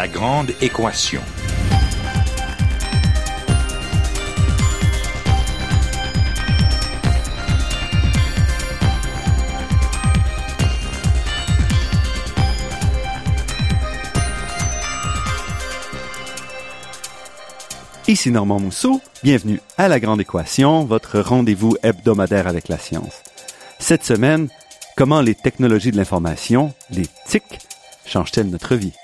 La grande équation. Ici Normand Mousseau, bienvenue à La Grande Équation, votre rendez-vous hebdomadaire avec la science. Cette semaine, comment les technologies de l'information, les TIC, changent-elles notre vie?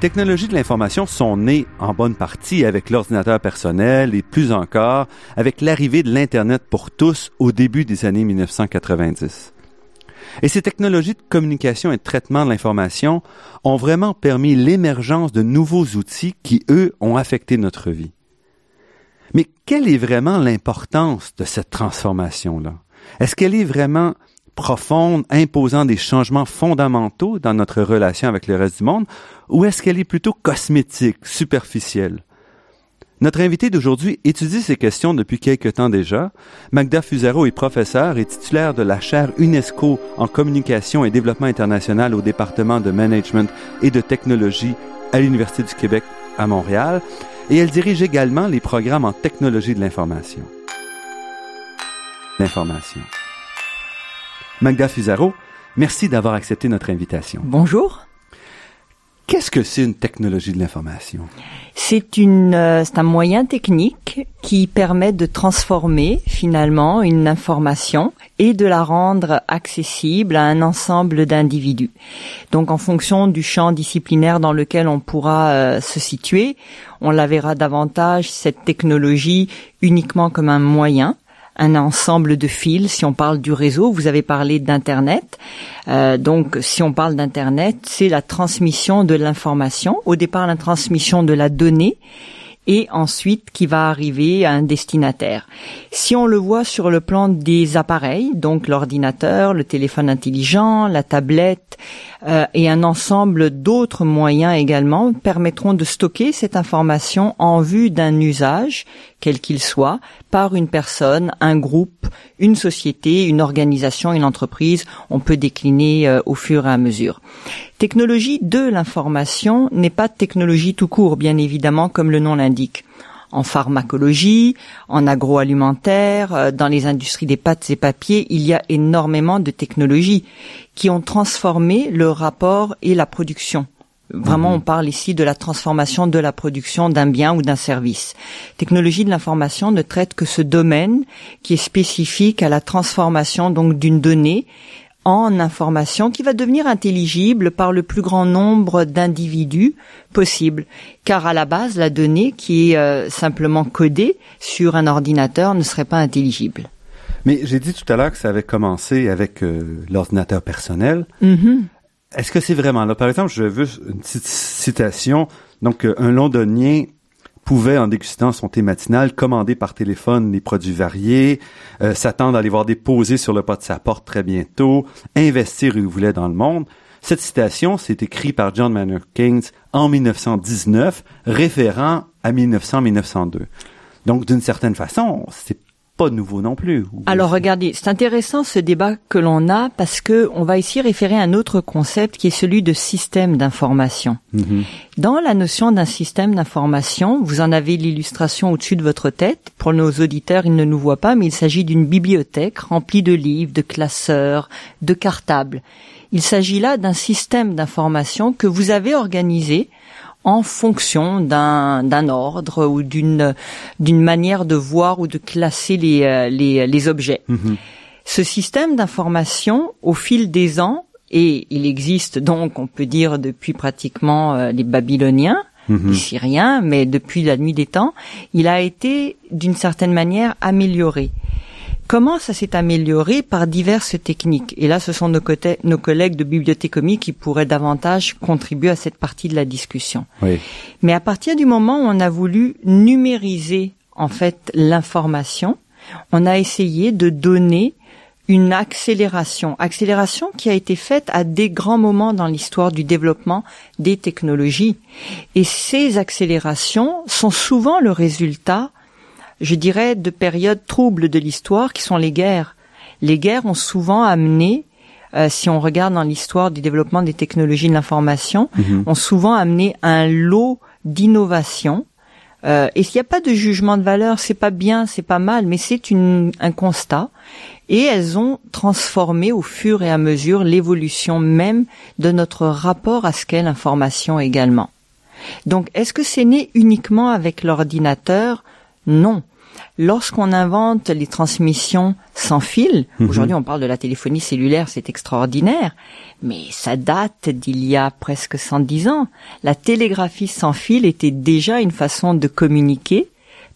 Technologies de l'information sont nées en bonne partie avec l'ordinateur personnel et plus encore avec l'arrivée de l'Internet pour tous au début des années 1990. Et ces technologies de communication et de traitement de l'information ont vraiment permis l'émergence de nouveaux outils qui, eux, ont affecté notre vie. Mais quelle est vraiment l'importance de cette transformation-là? Est-ce qu'elle est vraiment profonde, imposant des changements fondamentaux dans notre relation avec le reste du monde, ou est-ce qu'elle est plutôt cosmétique, superficielle? Notre invité d'aujourd'hui étudie ces questions depuis quelque temps déjà. Magda Fusaro est professeure et titulaire de la chaire UNESCO en communication et développement international au département de management et de technologie à l'Université du Québec à Montréal et elle dirige également les programmes en technologie de l'information. L'information. Magda Fusaro, merci d'avoir accepté notre invitation. Bonjour. Qu'est-ce que c'est une technologie de l'information? C'est une, euh, c'est un moyen technique qui permet de transformer finalement une information et de la rendre accessible à un ensemble d'individus. Donc en fonction du champ disciplinaire dans lequel on pourra euh, se situer, on la verra davantage cette technologie uniquement comme un moyen un ensemble de fils. Si on parle du réseau, vous avez parlé d'Internet. Euh, donc, si on parle d'Internet, c'est la transmission de l'information. Au départ, la transmission de la donnée et ensuite qui va arriver à un destinataire. Si on le voit sur le plan des appareils, donc l'ordinateur, le téléphone intelligent, la tablette euh, et un ensemble d'autres moyens également permettront de stocker cette information en vue d'un usage, quel qu'il soit, par une personne, un groupe, une société, une organisation, une entreprise. On peut décliner euh, au fur et à mesure. Technologie de l'information n'est pas technologie tout court, bien évidemment, comme le nom l'indique. En pharmacologie, en agroalimentaire, euh, dans les industries des pâtes et papiers, il y a énormément de technologies qui ont transformé le rapport et la production. Vraiment, on parle ici de la transformation de la production d'un bien ou d'un service. Technologie de l'information ne traite que ce domaine qui est spécifique à la transformation donc d'une donnée en information qui va devenir intelligible par le plus grand nombre d'individus possible. Car à la base, la donnée qui est euh, simplement codée sur un ordinateur ne serait pas intelligible. Mais j'ai dit tout à l'heure que ça avait commencé avec euh, l'ordinateur personnel. Mm-hmm. Est-ce que c'est vraiment là? Par exemple, je veux une petite citation. Donc, euh, un londonien pouvait, en dégustant son thé matinal, commander par téléphone les produits variés, euh, s'attendre à les voir déposés sur le pas de sa porte très bientôt, investir où il voulait dans le monde. Cette citation, c'est écrit par John Maynard Keynes en 1919, référant à 1900-1902. Donc, d'une certaine façon, c'est pas nouveau non plus. Alors regardez, c'est intéressant ce débat que l'on a parce que on va ici référer à un autre concept qui est celui de système d'information. Mhm. Dans la notion d'un système d'information, vous en avez l'illustration au-dessus de votre tête. Pour nos auditeurs, ils ne nous voient pas, mais il s'agit d'une bibliothèque remplie de livres, de classeurs, de cartables. Il s'agit là d'un système d'information que vous avez organisé en fonction d'un ordre ou d'une d'une manière de voir ou de classer les euh, les, les objets. Mhm. Ce système d'information, au fil des ans, et il existe donc, on peut dire, depuis pratiquement euh, les Babyloniens, Mhm. les Syriens, mais depuis la nuit des temps, il a été d'une certaine manière amélioré. Comment ça s'est amélioré par diverses techniques? Et là, ce sont nos, nos collègues de bibliothécomie qui pourraient davantage contribuer à cette partie de la discussion. Oui. Mais à partir du moment où on a voulu numériser en fait l'information, on a essayé de donner une accélération, accélération qui a été faite à des grands moments dans l'histoire du développement des technologies. Et ces accélérations sont souvent le résultat, je dirais, de périodes troubles de l'histoire qui sont les guerres. Les guerres ont souvent amené euh, si on regarde dans l'histoire du développement des technologies de l'information, Mhm. ont souvent amené un lot d'innovations. Euh, et s'il n'y a pas de jugement de valeur, c'est pas bien, c'est pas mal, mais c'est un constat. Et elles ont transformé au fur et à mesure l'évolution même de notre rapport à ce qu'est l'information également. Donc, est-ce que c'est né uniquement avec l'ordinateur? Non. Lorsqu'on invente les transmissions sans fil, Mhm. aujourd'hui on parle de la téléphonie cellulaire, c'est extraordinaire, mais ça date d'il y a presque 110 ans. La télégraphie sans fil était déjà une façon de communiquer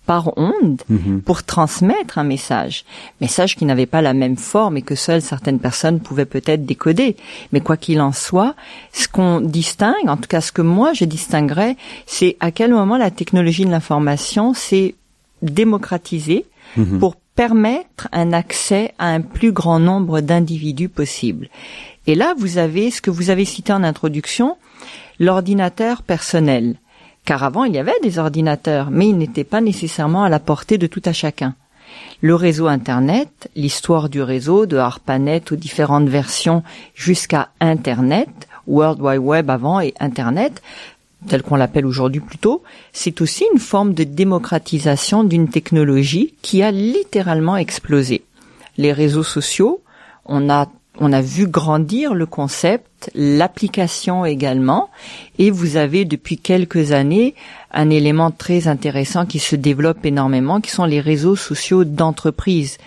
par onde Mhm. pour transmettre un message. Message qui n'avait pas la même forme et que seules certaines personnes pouvaient peut-être décoder. Mais quoi qu'il en soit, ce qu'on distingue, en tout cas ce que moi je distinguerais, c'est à quel moment la technologie de l'information s'est démocratisée Mhm. pour permettre un accès à un plus grand nombre d'individus possible. Et là, vous avez ce que vous avez cité en introduction, l'ordinateur personnel. Car avant, il y avait des ordinateurs, mais ils n'étaient pas nécessairement à la portée de tout à chacun. Le réseau Internet, l'histoire du réseau, de ARPANET aux différentes versions jusqu'à Internet, World Wide Web avant et Internet, tel qu'on l'appelle aujourd'hui plutôt, c'est aussi une forme de démocratisation d'une technologie qui a littéralement explosé. Les réseaux sociaux, on a on a vu grandir le concept, l'application également, et vous avez depuis quelques années un élément très intéressant qui se développe énormément, qui sont les réseaux sociaux d'entreprise.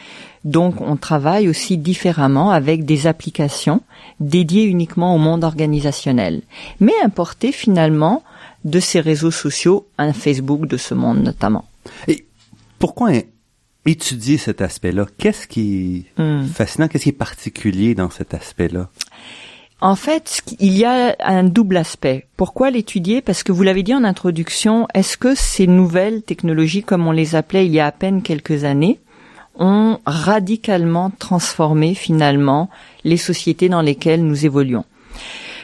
Donc on travaille aussi différemment avec des applications dédiées uniquement au monde organisationnel, mais importées finalement de ces réseaux sociaux, un Facebook de ce monde notamment. Et pourquoi étudier cet aspect-là? Qu'est-ce qui est Hmm. fascinant? Qu'est-ce qui est particulier dans cet aspect-là? En fait, il y a un double aspect. Pourquoi l'étudier? Parce que vous l'avez dit en introduction, est-ce que ces nouvelles technologies, comme on les appelait il y a à peine quelques années, ont radicalement transformé finalement les sociétés dans lesquelles nous évoluons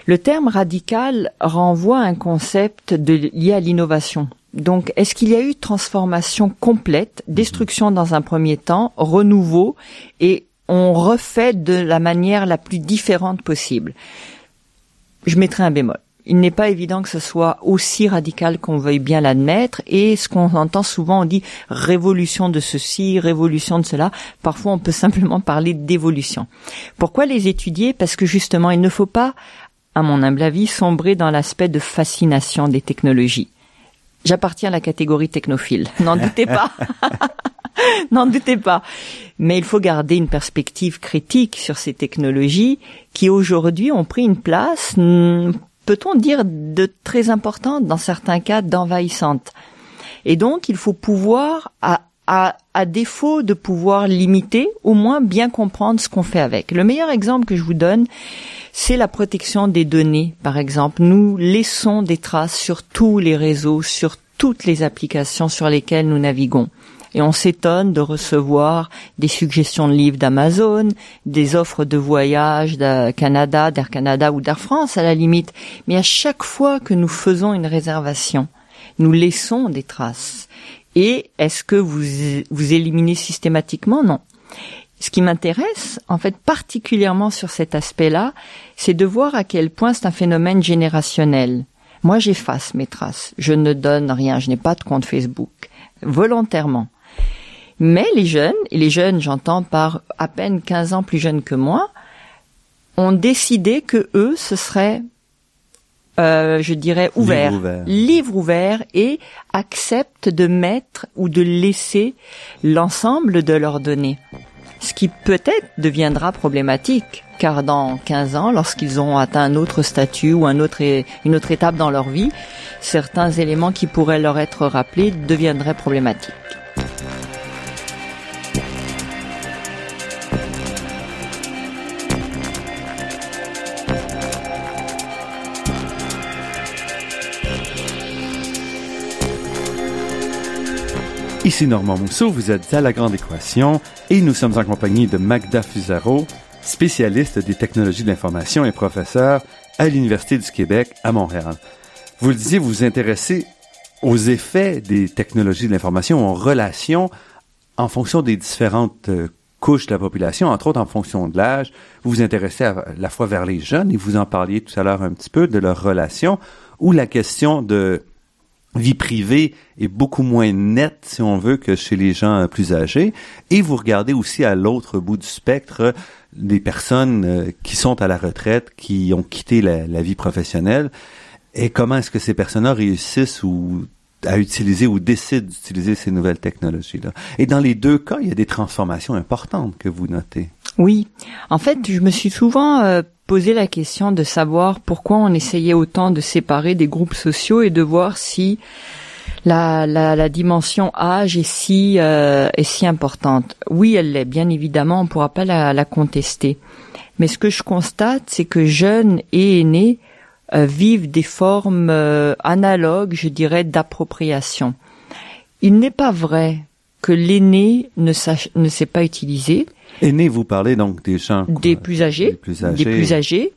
Le terme radical renvoie à un concept lié à l'innovation. Donc, est-ce qu'il y a eu transformation complète, destruction dans un premier temps, renouveau, et on refait de la manière la plus différente possible? Je mettrai un bémol. Il n'est pas évident que ce soit aussi radical qu'on veuille bien l'admettre, et ce qu'on entend souvent, on dit révolution de ceci, révolution de cela. Parfois, on peut simplement parler d'évolution. Pourquoi les étudier? Parce que justement, il ne faut pas, à mon humble avis, sombrer dans l'aspect de fascination des technologies. J'appartiens à la catégorie technophile, n'en doutez pas. n'en doutez pas. Mais il faut garder une perspective critique sur ces technologies qui aujourd'hui ont pris une place, hmm, peut-on dire, de très importante, dans certains cas d'envahissante? Et donc, il faut pouvoir, à, à, à défaut de pouvoir limiter, au moins bien comprendre ce qu'on fait avec. Le meilleur exemple que je vous donne, c'est la protection des données, par exemple. Nous laissons des traces sur tous les réseaux, sur toutes les applications sur lesquelles nous naviguons. Et on s'étonne de recevoir des suggestions de livres d'Amazon, des offres de voyage de Canada, d'Air Canada ou d'Air France à la limite. Mais à chaque fois que nous faisons une réservation, nous laissons des traces. Et est-ce que vous, vous éliminez systématiquement? Non. Ce qui m'intéresse, en fait, particulièrement sur cet aspect-là, c'est de voir à quel point c'est un phénomène générationnel. Moi, j'efface mes traces. Je ne donne rien. Je n'ai pas de compte Facebook. Volontairement. Mais les jeunes, et les jeunes, j'entends par à peine 15 ans plus jeunes que moi, ont décidé que eux, ce serait, euh, je dirais, ouvert, Livre ouvert. livre ouvert, et acceptent de mettre ou de laisser l'ensemble de leurs données. Ce qui peut-être deviendra problématique, car dans 15 ans, lorsqu'ils ont atteint un autre statut ou un autre, une autre étape dans leur vie, certains éléments qui pourraient leur être rappelés deviendraient problématiques. Ici Normand Mousseau, vous êtes à La Grande Équation et nous sommes en compagnie de Magda Fusaro, spécialiste des technologies de l'information et professeur à l'Université du Québec à Montréal. Vous le disiez, vous vous intéressez aux effets des technologies de l'information en relation en fonction des différentes euh, couches de la population, entre autres en fonction de l'âge. Vous vous intéressez à la fois vers les jeunes et vous en parliez tout à l'heure un petit peu de leur relation ou la question de vie privée est beaucoup moins nette, si on veut, que chez les gens plus âgés. Et vous regardez aussi à l'autre bout du spectre des personnes euh, qui sont à la retraite, qui ont quitté la, vie professionnelle. Et comment est-ce que ces personnes-là réussissent ou à utiliser ou décident d'utiliser ces nouvelles technologies-là? Et dans les deux cas, il y a des transformations importantes que vous notez. Oui. En fait, je me suis souvent euh, poser la question de savoir pourquoi on essayait autant de séparer des groupes sociaux et de voir si la, dimension âge est si, euh, est si importante. Oui, elle l'est, bien évidemment, on ne pourra pas la, contester. Mais ce que je constate, c'est que jeunes et aînés euh, vivent des formes analogues, je dirais, d'appropriation. Il n'est pas vrai que l'aîné ne, ne sait pas utiliser, Aînés, vous parlez donc des gens des plus âgés, des plus âgés, des plus âgés.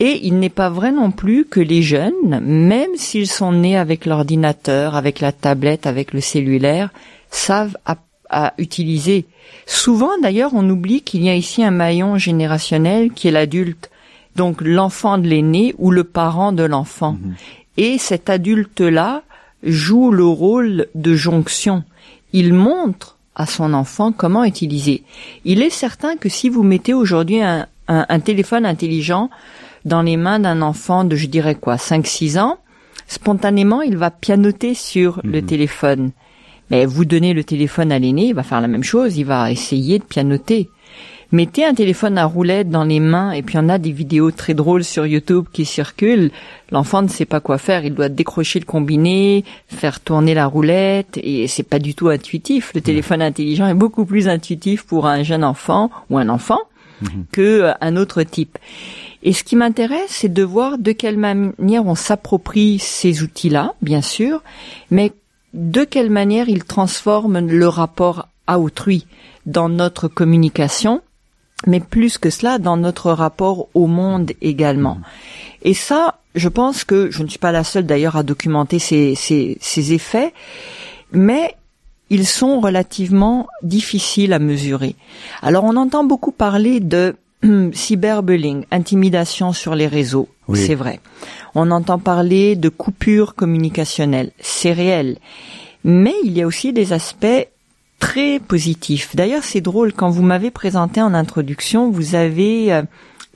Et il n'est pas vrai non plus que les jeunes, même s'ils sont nés avec l'ordinateur, avec la tablette, avec le cellulaire, savent à, utiliser. Souvent, d'ailleurs, on oublie qu'il y a ici un maillon générationnel qui est l'adulte, donc l'enfant de l'aîné ou le parent de l'enfant. Mhm. Et cet adulte-là joue le rôle de jonction. Il montre à son enfant comment utiliser. Il est certain que si vous mettez aujourd'hui un, un, téléphone intelligent dans les mains d'un enfant de, je dirais quoi, 5-6 ans, spontanément, il va pianoter sur le mhm. téléphone. Mais vous donnez le téléphone à l'aîné, il va faire la même chose, il va essayer de pianoter. Mettez un téléphone à roulette dans les mains et puis on a des vidéos très drôles sur YouTube qui circulent. L'enfant ne sait pas quoi faire, il doit décrocher le combiné, faire tourner la roulette et c'est pas du tout intuitif. Le téléphone intelligent est beaucoup plus intuitif pour un jeune enfant ou un enfant mhm. que euh, un autre type. Et ce qui m'intéresse, c'est de voir de quelle manière on s'approprie ces outils-là, bien sûr, mais de quelle manière ils transforment le rapport à autrui dans notre communication mais plus que cela dans notre rapport au monde également. Et ça, je pense que je ne suis pas la seule d'ailleurs à documenter ces, ces, ces effets, mais ils sont relativement difficiles à mesurer. Alors on entend beaucoup parler de cyberbullying, intimidation sur les réseaux, c'est vrai. On entend parler de coupures communicationnelles, c'est réel. Mais il y a aussi des aspects très positif. D'ailleurs, c'est drôle, quand vous m'avez présenté en introduction, vous avez euh,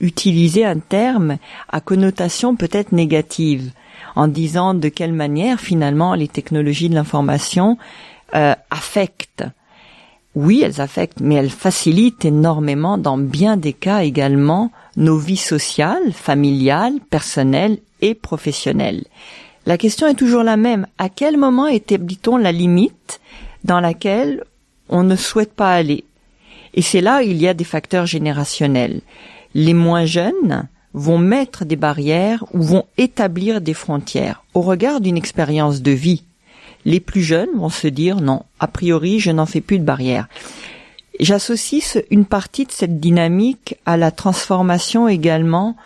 utilisé un terme à connotation peut-être négative, en disant de quelle manière finalement les technologies de l'information euh, affectent. Oui, elles affectent, mais elles facilitent énormément, dans bien des cas également, nos vies sociales, familiales, personnelles et professionnelles. La question est toujours la même. À quel moment établit-on la limite dans laquelle on ne souhaite pas aller. Et c'est là il y a des facteurs générationnels. Les moins jeunes vont mettre des barrières ou vont établir des frontières au regard d'une expérience de vie. Les plus jeunes vont se dire non, a priori je n'en fais plus de barrières. J'associe une partie de cette dynamique à la transformation également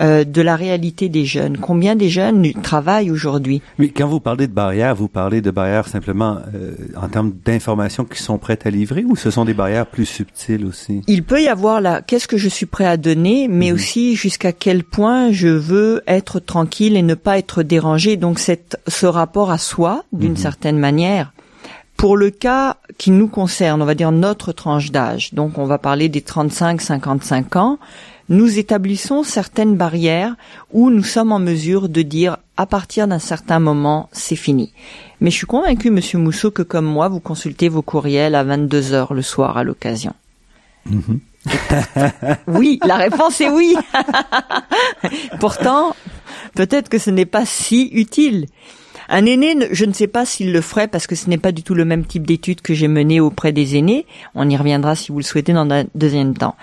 euh, de la réalité des jeunes. Combien des jeunes travaillent aujourd'hui? Oui, quand vous parlez de barrières, vous parlez de barrières simplement euh, en termes d'informations qui sont prêtes à livrer ou ce sont des barrières plus subtiles aussi? Il peut y avoir là, qu'est-ce que je suis prêt à donner, mais mhm. aussi jusqu'à quel point je veux être tranquille et ne pas être dérangé. Donc cette, ce rapport à soi, d'une mhm. certaine manière. Pour le cas qui nous concerne, on va dire notre tranche d'âge, donc on va parler des 35-55 ans, nous établissons certaines barrières où nous sommes en mesure de dire à partir d'un certain moment, c'est fini. Mais je suis convaincu, Monsieur Mousseau, que comme moi, vous consultez vos courriels à 22 heures le soir à l'occasion. Mm-hmm. oui, la réponse est oui. Pourtant, peut-être que ce n'est pas si utile. Un aîné, je ne sais pas s'il le ferait parce que ce n'est pas du tout le même type d'étude que j'ai mené auprès des aînés. On y reviendra si vous le souhaitez dans un deuxième temps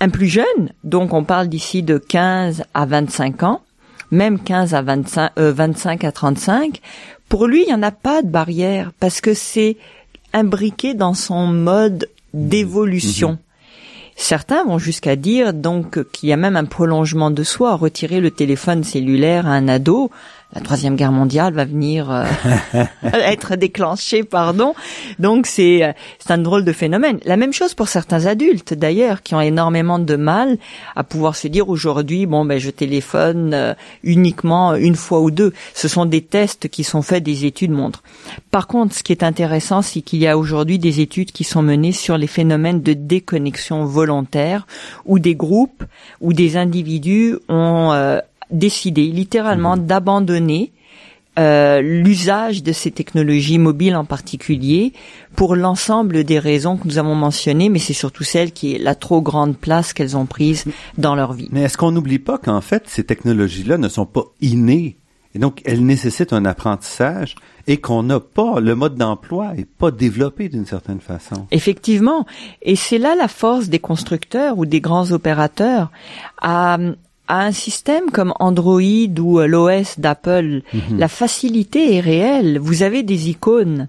un plus jeune, donc on parle d'ici de 15 à 25 ans, même 15 à 25, 25 euh, à 35, pour lui, il n'y en a pas de barrière parce que c'est imbriqué dans son mode d'évolution. Mhm. Certains vont jusqu'à dire donc qu'il y a même un prolongement de soi, retirer le téléphone cellulaire à un ado, la troisième guerre mondiale va venir euh, être déclenchée, pardon. Donc c'est euh, c'est un drôle de phénomène. La même chose pour certains adultes d'ailleurs qui ont énormément de mal à pouvoir se dire aujourd'hui bon ben je téléphone euh, uniquement une fois ou deux. Ce sont des tests qui sont faits, des études montrent. Par contre, ce qui est intéressant, c'est qu'il y a aujourd'hui des études qui sont menées sur les phénomènes de déconnexion volontaire où des groupes ou des individus ont décidé littéralement mhm. d'abandonner euh, l'usage de ces technologies mobiles en particulier pour l'ensemble des raisons que nous avons mentionnées, mais c'est surtout celle qui est la trop grande place qu'elles ont prise dans leur vie. Mais est-ce qu'on n'oublie pas qu'en fait, ces technologies-là ne sont pas innées? Et donc elles nécessitent un apprentissage et qu'on n'a pas, le mode d'emploi est pas développé d'une certaine façon. Effectivement. Et c'est là la force des constructeurs ou des grands opérateurs à, à un système comme Android ou euh, l'OS d'Apple, mhm. la facilité est réelle. Vous avez des icônes.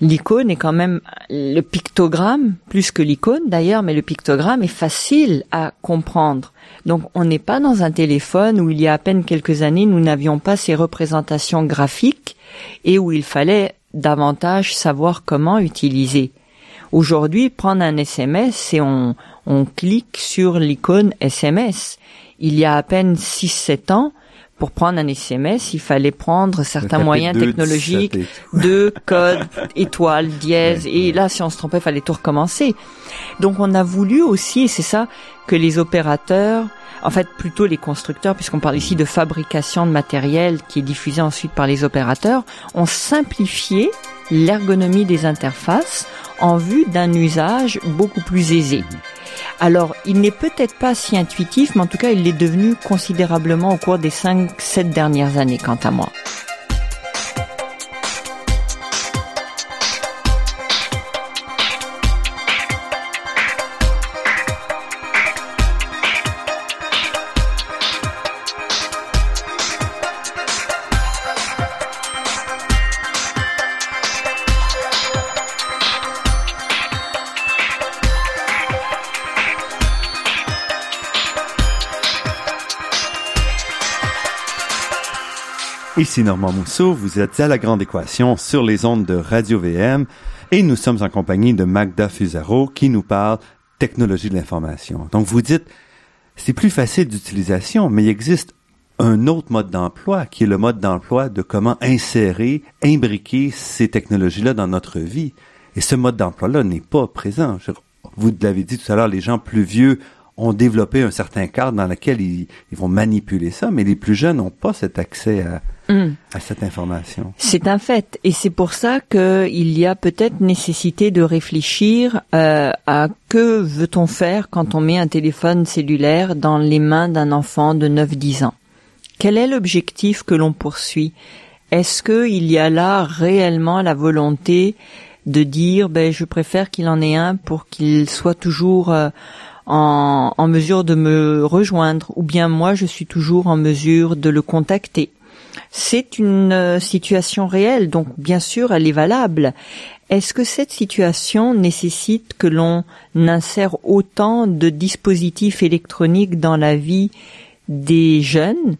L'icône est quand même le pictogramme, plus que l'icône d'ailleurs, mais le pictogramme est facile à comprendre. Donc on n'est pas dans un téléphone où il y a à peine quelques années nous n'avions pas ces représentations graphiques et où il fallait davantage savoir comment utiliser. Aujourd'hui, prendre un SMS et on, on clique sur l'icône SMS. Il y a à peine 6-7 ans, pour prendre un SMS, il fallait prendre certains moyens technologiques, de code, étoile, dièse, et là, si on se trompait, il fallait tout recommencer. Donc, on a voulu aussi, et c'est ça que les opérateurs, en fait, plutôt les constructeurs, puisqu'on parle ici de fabrication de matériel qui est diffusé ensuite par les opérateurs, ont simplifié l'ergonomie des interfaces en vue d'un usage beaucoup plus aisé. Alors, il n'est peut-être pas si intuitif, mais en tout cas, il l'est devenu considérablement au cours des 5-7 dernières années, quant à moi. Ici Normand Mousseau, vous êtes à la Grande Équation sur les ondes de Radio VM et nous sommes en compagnie de Magda Fusaro qui nous parle technologie de l'information. Donc vous dites, c'est plus facile d'utilisation, mais il existe un autre mode d'emploi qui est le mode d'emploi de comment insérer, imbriquer ces technologies-là dans notre vie. Et ce mode d'emploi-là n'est pas présent. Vous l'avez dit tout à l'heure, les gens plus vieux ont développé un certain cadre dans lequel ils, vont manipuler ça, mais les plus jeunes n'ont pas cet accès à, mm. à cette information. C'est un fait, et c'est pour ça qu'il y a peut-être nécessité de réfléchir euh, à que veut-on faire quand on met un téléphone cellulaire dans les mains d'un enfant de 9-10 ans? Quel est l'objectif que l'on poursuit? Est-ce qu'il y a là réellement la volonté de dire ben je préfère qu'il en ait un pour qu'il soit toujours euh, en, en mesure de me rejoindre, ou bien moi je suis toujours en mesure de le contacter. C'est une euh, situation réelle, donc bien sûr elle est valable. Est-ce que cette situation nécessite que l'on insère autant de dispositifs électroniques dans la vie des jeunes?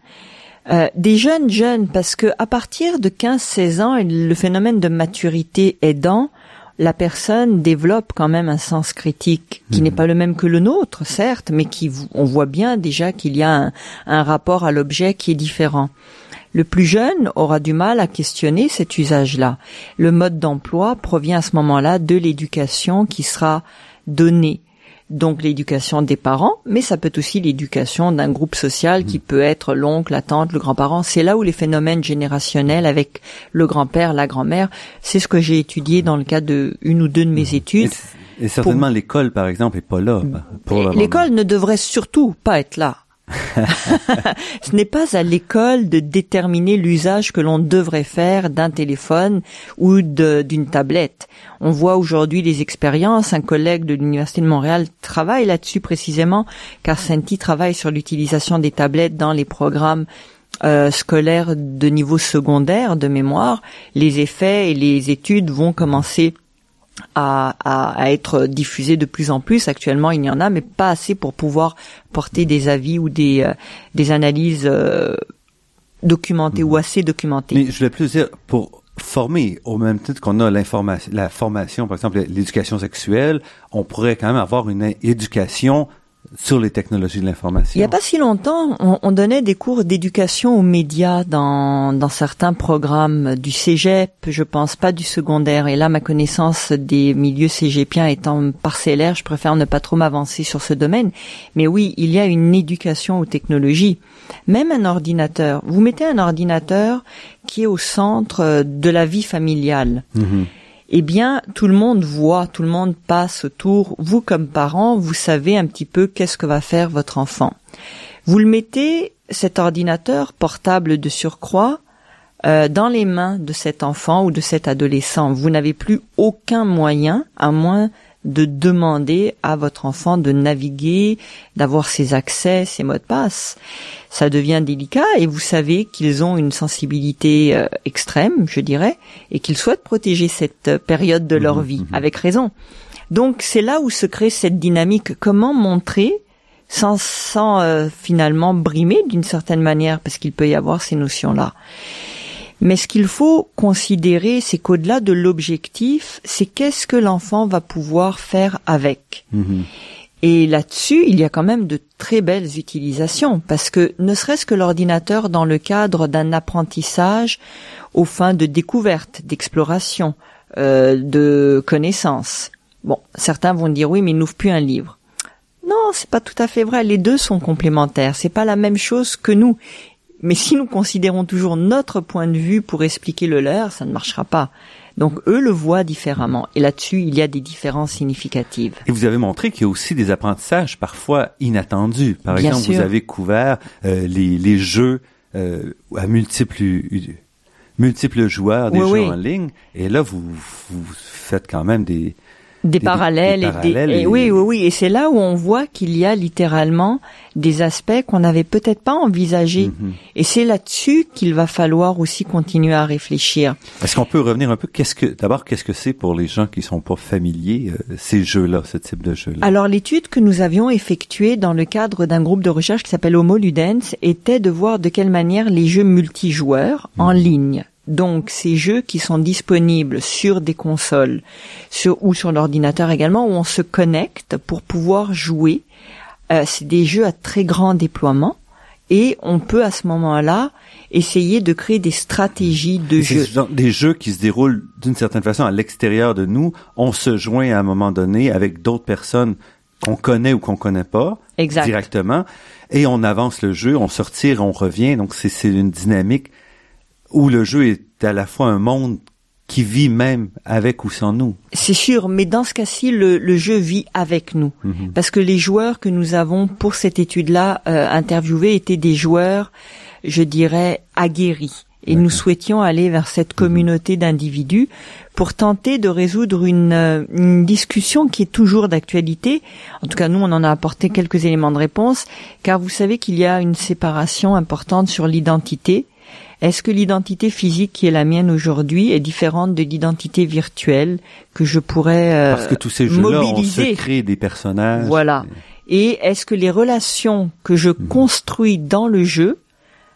Euh, des jeunes jeunes parce que à partir de 15-16 ans le phénomène de maturité aidant, la personne développe quand même un sens critique qui n'est mhm. pas le même que le nôtre, certes, mais qui on voit bien déjà qu'il y a un, rapport à l'objet qui est différent. Le plus jeune aura du mal à questionner cet usage-là. Le mode d'emploi provient à ce moment-là de l'éducation qui sera donnée donc l'éducation des parents, mais ça peut aussi l'éducation d'un groupe social qui mmh. peut être l'oncle, la tante, le grand-parent. C'est là où les phénomènes générationnels avec le grand-père, la grand-mère, c'est ce que j'ai étudié dans le cas de une ou deux de mes mmh. études. Et, certainement l'école, par exemple, est pas là. L'école ne devrait surtout pas être là. Ce n'est pas à l'école de déterminer l'usage que l'on devrait faire d'un téléphone ou d'une tablette. On voit aujourd'hui les expériences. Un collègue de l'Université de Montréal travaille là-dessus précisément, car Senti travaille sur l'utilisation des tablettes dans les programmes euh, scolaires de niveau secondaire de mémoire, les effets et les études vont commencer à, à, être diffusés de plus en plus. Actuellement, il y en a, mais pas assez pour pouvoir porter des avis ou des, euh, des analyses euh, documentées ou assez documentées. Mais je voulais plus dire, pour former au même titre qu'on a l'information, la formation, par exemple, l'éducation sexuelle, on pourrait quand même avoir une éducation sur les technologies de l'information. Il n'y a pas si longtemps, on, on donnait des cours d'éducation aux médias dans, dans certains programmes du cégep, je pense pas du secondaire. Et là, ma connaissance des milieux cégepiens étant parcellaire, je préfère ne pas trop m'avancer sur ce domaine. Mais oui, il y a une éducation aux technologies. Même un ordinateur. Vous mettez un ordinateur qui est au centre de la vie familiale. Mm-hmm eh bien, tout le monde voit, tout le monde passe autour. Vous, comme parent, vous savez un petit peu qu'est-ce que va faire votre enfant. Vous le mettez, cet ordinateur portable de surcroît, euh, dans les mains de cet enfant ou de cet adolescent. Vous n'avez plus aucun moyen, à moins de demander à votre enfant de naviguer, d'avoir ses accès, ses mots de passe. Ça devient délicat et vous savez qu'ils ont une sensibilité euh, extrême, je dirais, et qu'ils souhaitent protéger cette période de leur mmh, vie, mmh. avec raison. Donc c'est là où se crée cette dynamique. Comment montrer sans, sans euh, finalement brimer d'une certaine manière, parce qu'il peut y avoir ces notions-là? Mais ce qu'il faut considérer, c'est qu'au-delà de l'objectif, c'est qu'est-ce que l'enfant va pouvoir faire avec. Mm-hmm. Et là-dessus, il y a quand même de très belles utilisations, parce que ne serait-ce que l'ordinateur dans le cadre d'un apprentissage aux fins de découverte, d'exploration, euh, de connaissance. Bon, certains vont dire oui, mais il n'ouvre plus un livre. Non, c'est pas tout à fait vrai. Les deux sont complémentaires. C'est pas la même chose que nous. Mais si nous considérons toujours notre point de vue pour expliquer le leur, ça ne marchera pas. Donc eux le voient différemment. Et là-dessus, il y a des différences significatives. Et vous avez montré qu'il y a aussi des apprentissages parfois inattendus. Par exemple, vous avez couvert euh, les, les, jeux euh, à multiples multiples joueurs, des jeux en ligne. Et là, vous, vous faites quand même des des, parallèles, et, oui oui oui et c'est là où on voit qu'il y a littéralement des aspects qu'on n'avait peut-être pas envisagés mhm. et c'est là-dessus qu'il va falloir aussi continuer à réfléchir. Est-ce qu'on peut revenir un peu? Qu'est-ce que d'abord qu'est-ce que c'est pour les gens qui sont pas familiers euh, ces jeux-là ce type de jeux-là Alors l'étude que nous avions effectuée dans le cadre d'un groupe de recherche qui s'appelle Homo Ludens était de voir de quelle manière les jeux multijoueurs en mhm. ligne donc ces jeux qui sont disponibles sur des consoles sur, ou sur l'ordinateur également, où on se connecte pour pouvoir jouer, euh, c'est des jeux à très grand déploiement et on peut à ce moment-là essayer de créer des stratégies de jeu. Des jeux qui se déroulent d'une certaine façon à l'extérieur de nous. On se joint à un moment donné avec d'autres personnes qu'on connaît ou qu'on connaît pas directement et on avance le jeu, on se retire, on revient. Donc c'est une dynamique où le jeu est à la fois un monde qui vit même avec ou sans nous. C'est sûr, mais dans ce cas-ci, le, jeu vit avec nous. Mhm. Parce que les joueurs que nous avons pour cette étude-là euh, interviewés étaient des joueurs, je dirais, aguerris. Et nous souhaitions aller vers cette mhm. communauté d'individus pour tenter de résoudre une, euh, une discussion qui est toujours d'actualité. En tout cas, nous, on en a apporté quelques éléments de réponse, car vous savez qu'il y a une séparation importante sur l'identité est-ce que l'identité physique qui est la mienne aujourd'hui est différente de l'identité virtuelle que je pourrais euh, Parce que tous ces jeux-là, on se crée des personnages. Voilà. Et est-ce que les relations que je mhm. construis dans le jeu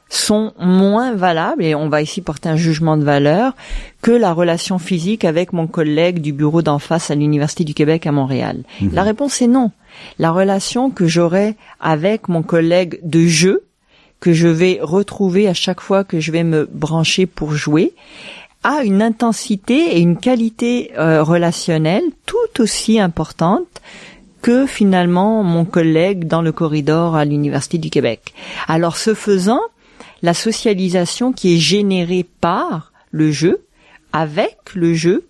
sont moins valables, et on va ici porter un jugement de valeur, que la relation physique avec mon collègue du bureau d'en face à l'Université du Québec à Montréal? Mhm. La réponse est non. La relation que j'aurai avec mon collègue de jeu que je vais retrouver à chaque fois que je vais me brancher pour jouer a une intensité et une qualité euh, relationnelle tout aussi importante que finalement mon collègue dans le corridor à l'Université du Québec. Alors ce faisant, la socialisation qui est générée par le jeu, avec le jeu,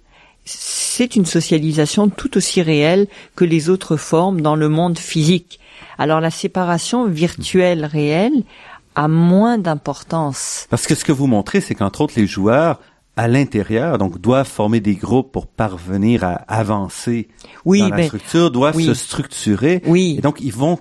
c'est une socialisation tout aussi réelle que les autres formes dans le monde physique. Alors la séparation virtuelle réelle a moins d'importance. Parce que ce que vous montrez, c'est qu'entre autres, les joueurs à l'intérieur, donc doivent former des groupes pour parvenir à avancer oui, dans la structure, doivent se structurer. Oui. Et donc, ils vont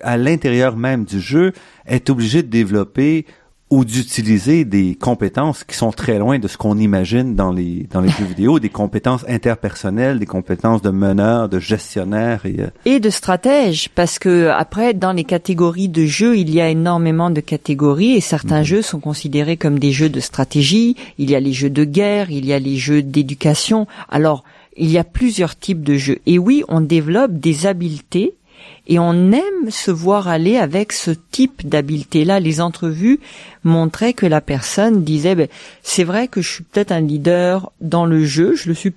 à l'intérieur même du jeu être obligés de développer ou d'utiliser des compétences qui sont très loin de ce qu'on imagine dans les dans les jeux vidéo, des compétences interpersonnelles, des compétences de meneur, de gestionnaire et euh, et de stratège parce que après dans les catégories de jeux, il y a énormément de catégories et certains mhm. jeux sont considérés comme des jeux de stratégie, il y a les jeux de guerre, il y a les jeux d'éducation. Alors, il y a plusieurs types de jeux et oui, on développe des habiletés et on aime se voir aller avec ce type d'habileté-là. Les entrevues montraient que la personne disait, ben, c'est vrai que je suis peut-être un leader dans le jeu, je le suis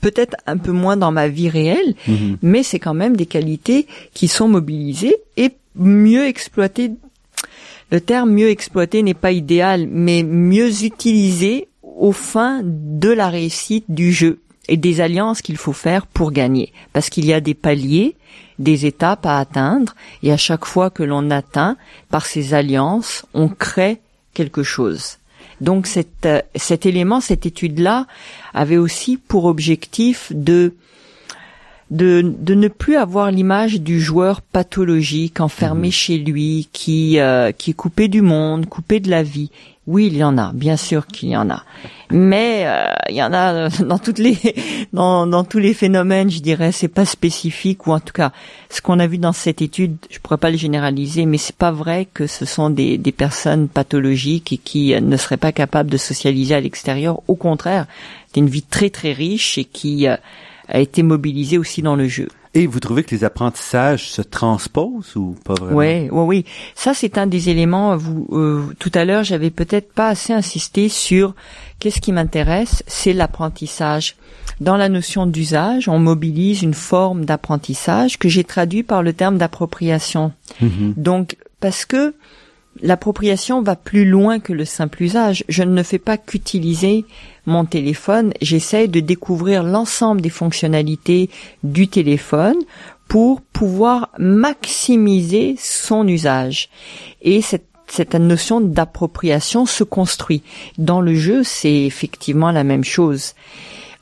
peut-être un peu moins dans ma vie réelle, mhm. mais c'est quand même des qualités qui sont mobilisées et mieux exploitées. Le terme mieux exploité n'est pas idéal, mais mieux utilisé au fin de la réussite du jeu et des alliances qu'il faut faire pour gagner. Parce qu'il y a des paliers, des étapes à atteindre, et à chaque fois que l'on atteint, par ces alliances, on crée quelque chose. Donc cet, euh, cet élément, cette étude-là, avait aussi pour objectif de, de, de ne plus avoir l'image du joueur pathologique, enfermé mmh. chez lui, qui, euh, qui est coupé du monde, coupé de la vie. Oui, il y en a, bien sûr qu'il y en a, mais euh, il y en a dans toutes les dans, dans tous les phénomènes, je dirais, c'est pas spécifique ou en tout cas ce qu'on a vu dans cette étude, je pourrais pas le généraliser, mais c'est pas vrai que ce sont des, des personnes pathologiques et qui euh, ne seraient pas capables de socialiser à l'extérieur. Au contraire, c'est une vie très très riche et qui euh, a été mobilisée aussi dans le jeu. Et vous trouvez que les apprentissages se transposent ou pas vraiment? Oui, oui, oui. Ça, c'est un des éléments. Vous, euh, tout à l'heure, j'avais peut-être pas assez insisté sur qu'est-ce qui m'intéresse, c'est l'apprentissage. Dans la notion d'usage, on mobilise une forme d'apprentissage que j'ai traduit par le terme d'appropriation. Mm-hmm. Donc, parce que l'appropriation va plus loin que le simple usage. Je ne fais pas qu'utiliser mon téléphone, j'essaie de découvrir l'ensemble des fonctionnalités du téléphone pour pouvoir maximiser son usage. Et cette cette notion d'appropriation se construit. Dans le jeu, c'est effectivement la même chose.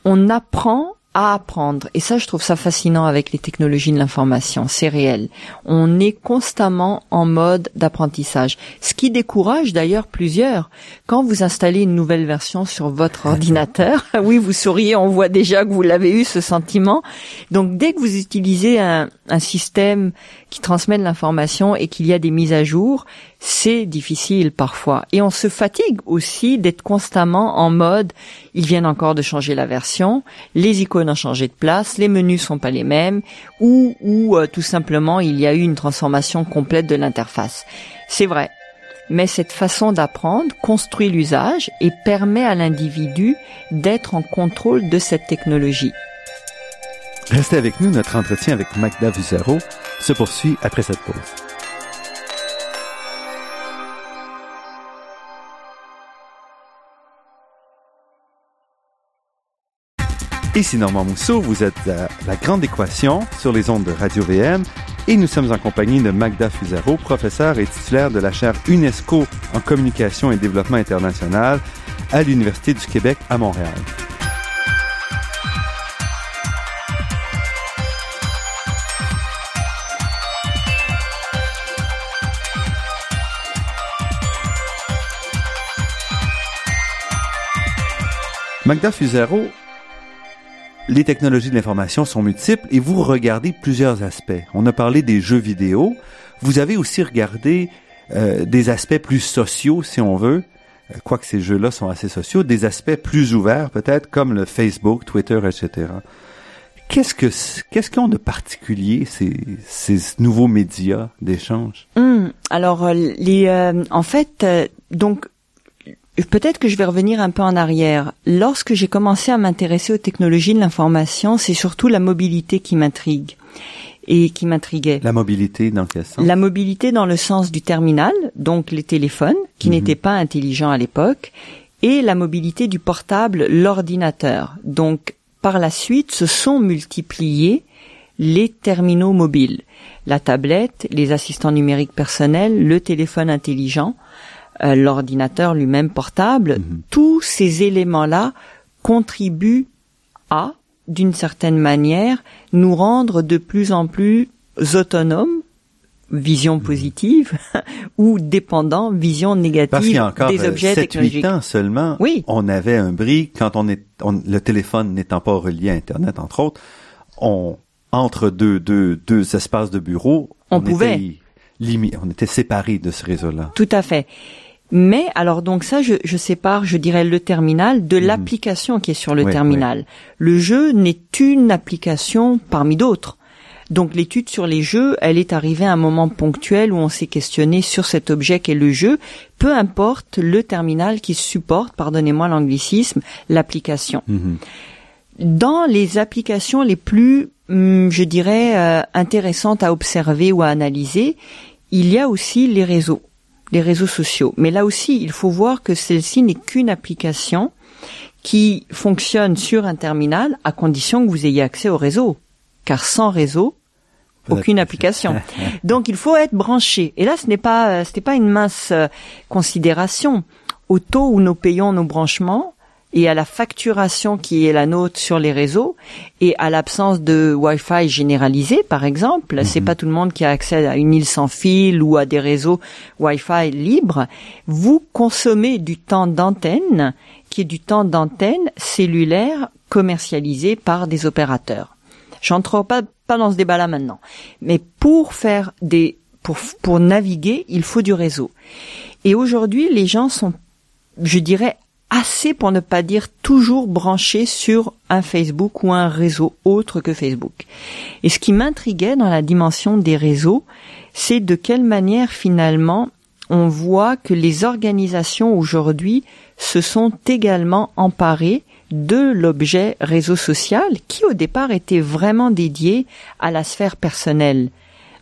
On apprend à apprendre. Et ça, je trouve ça fascinant avec les technologies de l'information. C'est réel. On est constamment en mode d'apprentissage. Ce qui décourage d'ailleurs plusieurs. Quand vous installez une nouvelle version sur votre ordinateur, oui, vous souriez, on voit déjà que vous l'avez eu, ce sentiment. Donc, dès que vous utilisez un, un système qui transmet de l'information et qu'il y a des mises à jour, c'est difficile parfois. Et on se fatigue aussi d'être constamment en mode, ils viennent encore de changer la version, les icônes ont changé de place, les menus sont pas les mêmes, ou, ou euh, tout simplement il y a eu une transformation complète de l'interface. C'est vrai. Mais cette façon d'apprendre construit l'usage et permet à l'individu d'être en contrôle de cette technologie. Restez avec nous, notre entretien avec Magda Vizero se poursuit après cette pause. Ici Normand Mousseau, vous êtes à La Grande Équation sur les ondes de Radio VM et nous sommes en compagnie de Magda Fusaro, professeure et titulaire de la chaire UNESCO en communication et développement international à l'Université du Québec à Montréal. Magda Fusero, les technologies de l'information sont multiples et vous regardez plusieurs aspects. On a parlé des jeux vidéo. Vous avez aussi regardé euh, des aspects plus sociaux, si on veut, euh, quoique ces jeux-là sont assez sociaux, des aspects plus ouverts peut-être, comme le Facebook, Twitter, etc. Qu'est-ce que qu'est-ce qu'ils ont de particulier ces, ces nouveaux médias d'échange? Hum, Alors euh, les en fait donc Peut-être que je vais revenir un peu en arrière. Lorsque j'ai commencé à m'intéresser aux technologies de l'information, c'est surtout la mobilité qui m'intrigue et qui m'intriguait. La mobilité dans quel sens? La mobilité dans le sens du terminal, donc les téléphones qui mhm. n'étaient pas intelligents à l'époque, et la mobilité du portable, l'ordinateur. Donc par la suite, se sont multipliés les terminaux mobiles, la tablette, les assistants numériques personnels, le téléphone intelligent. Euh, l'ordinateur lui-même portable, mhm. tous ces éléments-là contribuent à, d'une certaine manière, nous rendre de plus en plus autonomes, vision positive ou dépendant, vision négative Parce qu'il y a encore des objets 7, 8 technologiques. ans seulement, Oui. on avait un bris quand on est on- le téléphone n'étant pas relié à internet entre autres, on entre deux deux deux espaces de bureau, On pouvait. était on était séparés de ce réseau-là. Tout à fait. Mais alors donc ça, je, je sépare, je dirais, le terminal de l'application qui est sur le Mhm. Terminal. Le jeu n'est une application parmi d'autres. Donc l'étude sur les jeux, elle est arrivée à un moment ponctuel où on s'est questionné sur cet objet qu'est le jeu, peu importe le terminal qui supporte, pardonnez-moi l'anglicisme, l'application. Mhm. Dans les applications les plus, hum, je dirais, euh, intéressantes à observer ou à analyser, il y a aussi les réseaux, les réseaux sociaux. Mais là aussi, il faut voir que celle-ci n'est qu'une application qui fonctionne sur un terminal à condition que vous ayez accès au réseau. Car sans réseau, aucune application. Donc il faut être branché. Et là, ce n'est pas, euh, ce n'est pas une mince euh, considération. Au taux où nous payons nos branchements et à la facturation qui est la nôtre sur les réseaux et à l'absence de Wi-Fi généralisé, par exemple, c'est pas tout le monde qui a accès à une île sans fil ou à des réseaux Wi-Fi libres. Vous consommez du temps d'antenne qui est du temps d'antenne cellulaire commercialisé par des opérateurs. J'entre pas, pas dans ce débat-là maintenant. Mais pour faire des, pour, pour naviguer, il faut du réseau. Et aujourd'hui, les gens sont, je dirais, assez pour ne pas dire toujours branchés sur un Facebook ou un réseau autre que Facebook. Et ce qui m'intriguait dans la dimension des réseaux, c'est de quelle manière finalement on voit que les organisations aujourd'hui se sont également emparées de l'objet réseau social qui au départ était vraiment dédié à la sphère personnelle.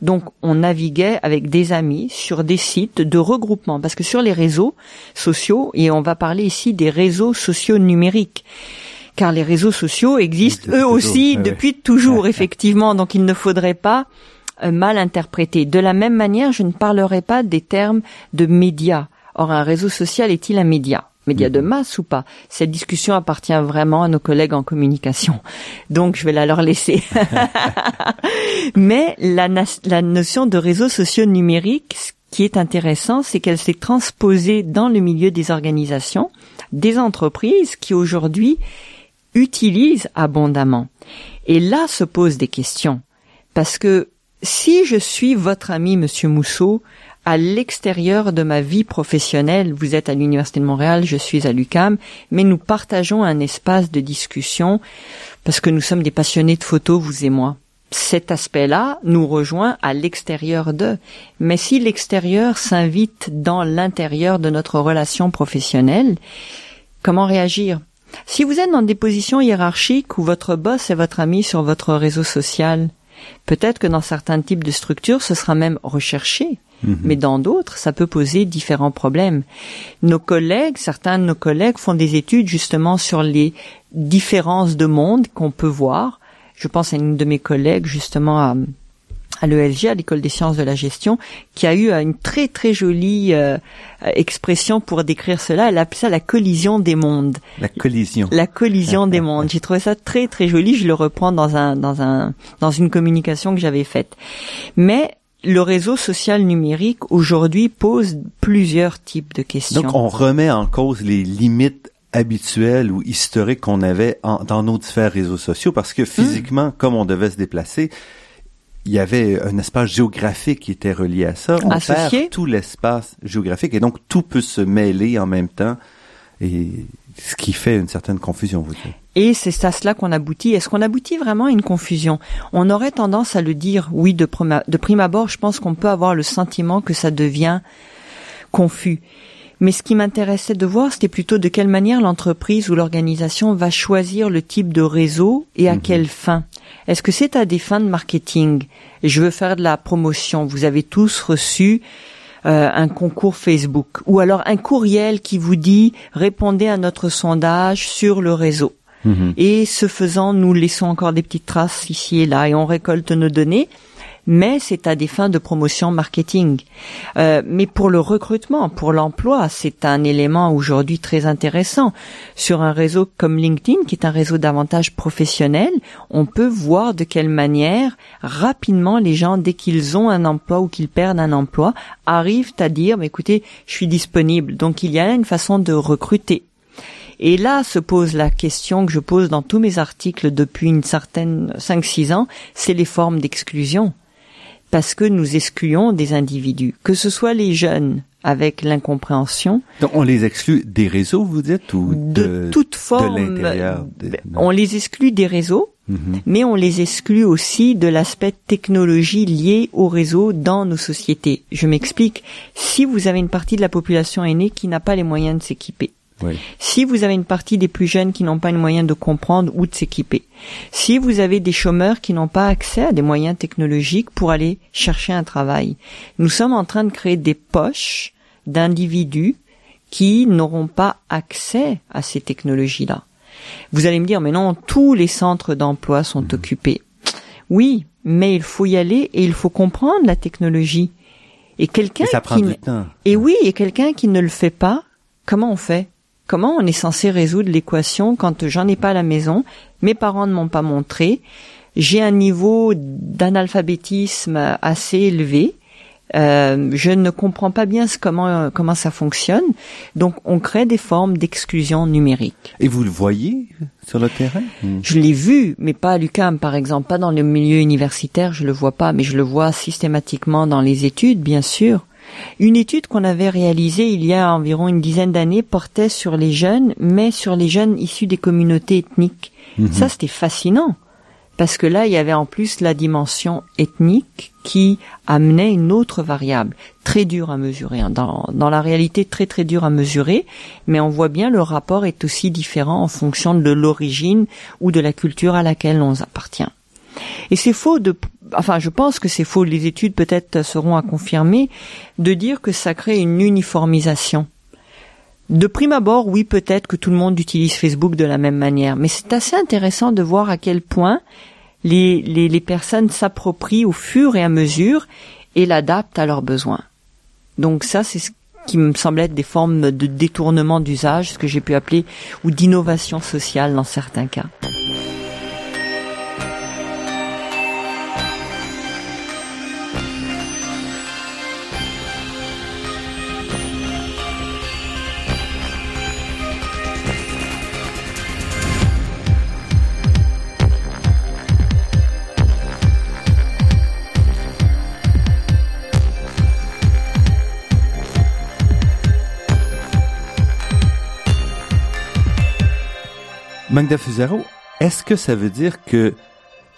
Donc on naviguait avec des amis sur des sites de regroupement. Parce que sur les réseaux sociaux et on va parler ici des réseaux sociaux numériques. Car les réseaux sociaux existent eux aussi depuis toujours effectivement. Donc il ne faudrait pas euh, mal interpréter. De la même manière, je ne parlerai pas des termes de médias. Or un réseau social est-il un média? Média de masse ou pas? Cette discussion appartient vraiment à nos collègues en communication. Donc je vais la leur laisser. Mais la notion de réseaux sociaux numériques, ce qui est intéressant, c'est qu'elle s'est transposée dans le milieu des organisations, des entreprises qui aujourd'hui utilisent abondamment. Et là se posent des questions. Parce que si je suis votre ami, monsieur Mousseau, à l'extérieur de ma vie professionnelle, vous êtes à l'Université de Montréal, je suis à l'UCAM, mais nous partageons un espace de discussion parce que nous sommes des passionnés de photos, vous et moi. Cet aspect-là nous rejoint à l'extérieur d'eux. Mais si l'extérieur s'invite dans l'intérieur de notre relation professionnelle, comment réagir? Si vous êtes dans des positions hiérarchiques où votre boss est votre ami sur votre réseau social, peut-être que dans certains types de structures, ce sera même recherché. Mais dans d'autres, ça peut poser différents problèmes. Nos collègues, certains de nos collègues font des études justement sur les différences de monde qu'on peut voir. Je pense à une de mes collègues justement à, à l'ELG, à l'école des sciences de la gestion, qui a eu une très très jolie euh, expression pour décrire cela. Elle appelle ça la collision des mondes. La collision. La collision des mondes. J'ai trouvé ça très très joli. Je le reprends dans un dans un dans une communication que j'avais faite. Mais le réseau social numérique aujourd'hui pose plusieurs types de questions. Donc on remet en cause les limites habituelles ou historiques qu'on avait en- dans nos différents réseaux sociaux parce que physiquement, Hmm. comme on devait se déplacer, il y avait un espace géographique qui était relié à ça. On Associé. perd tout l'espace géographique et donc tout peut se mêler en même temps et ce qui fait une certaine confusion, vous dites. Et c'est à cela qu'on aboutit. Est-ce qu'on aboutit vraiment à une confusion? On aurait tendance à le dire, oui, de prime, de prime abord, je pense qu'on peut avoir le sentiment que ça devient confus. Mais ce qui m'intéressait de voir, c'était plutôt de quelle manière l'entreprise ou l'organisation va choisir le type de réseau et à quelle fin. Est-ce que c'est à des fins de marketing? Je veux faire de la promotion. Vous avez tous reçu euh, un concours Facebook ou alors un courriel qui vous dit répondez à notre sondage sur le réseau. Et ce faisant, nous laissons encore des petites traces ici et là et on récolte nos données. Mais c'est à des fins de promotion marketing. Euh, mais pour le recrutement, pour l'emploi, c'est un élément aujourd'hui très intéressant. Sur un réseau comme LinkedIn, qui est un réseau davantage professionnel, on peut voir de quelle manière rapidement les gens, dès qu'ils ont un emploi ou qu'ils perdent un emploi, arrivent à dire, écoutez, je suis disponible. Donc il y a une façon de recruter. Et là se pose la question que je pose dans tous mes articles depuis une certaine 5-6 ans, c'est les formes d'exclusion. Parce que nous excluons des individus, que ce soit les jeunes avec l'incompréhension. Donc on les exclut des réseaux, vous dites, ou de, de toute forme. De on les exclut des réseaux, mhm. mais on les exclut aussi de l'aspect technologie lié au réseau dans nos sociétés. Je m'explique. Si vous avez une partie de la population aînée qui n'a pas les moyens de s'équiper, si vous avez une partie des plus jeunes qui n'ont pas les moyens de comprendre ou de s'équiper, si vous avez des chômeurs qui n'ont pas accès à des moyens technologiques pour aller chercher un travail, nous sommes en train de créer des poches d'individus qui n'auront pas accès à ces technologies-là. Vous allez me dire, mais non, tous les centres d'emploi sont mmh. occupés. Oui, mais il faut y aller et il faut comprendre la technologie. Et quelqu'un qui et oui, et quelqu'un qui ne le fait pas, comment on fait? Comment on est censé résoudre l'équation quand j'en ai pas à la maison, mes parents ne m'ont pas montré, j'ai un niveau d'analphabétisme assez élevé, euh, je ne comprends pas bien ce, comment comment ça fonctionne. Donc, on crée des formes d'exclusion numérique. Et vous le voyez sur le terrain? Je l'ai vu, mais pas à l'UCAM, par exemple, pas dans le milieu universitaire, je le vois pas, mais je le vois systématiquement dans les études, bien sûr. Une étude qu'on avait réalisée il y a environ une dizaine d'années portait sur les jeunes, mais sur les jeunes issus des communautés ethniques. Mhm. Ça, c'était fascinant. Parce que là, il y avait en plus la dimension ethnique qui amenait une autre variable, très dure à mesurer, hein. dans, dans la réalité très très dure à mesurer, mais on voit bien le rapport est aussi différent en fonction de l'origine ou de la culture à laquelle on appartient. Et c'est faux de, enfin, je pense que c'est faux. Les études peut-être seront à confirmer de dire que ça crée une uniformisation. De prime abord, oui, peut-être que tout le monde utilise Facebook de la même manière, mais c'est assez intéressant de voir à quel point les, personnes s'approprient au fur et à mesure et l'adaptent à leurs besoins. Donc ça, c'est ce qui me semble être des formes de détournement d'usage, ce que j'ai pu appeler, ou d'innovation sociale dans certains cas. Est-ce que ça veut dire que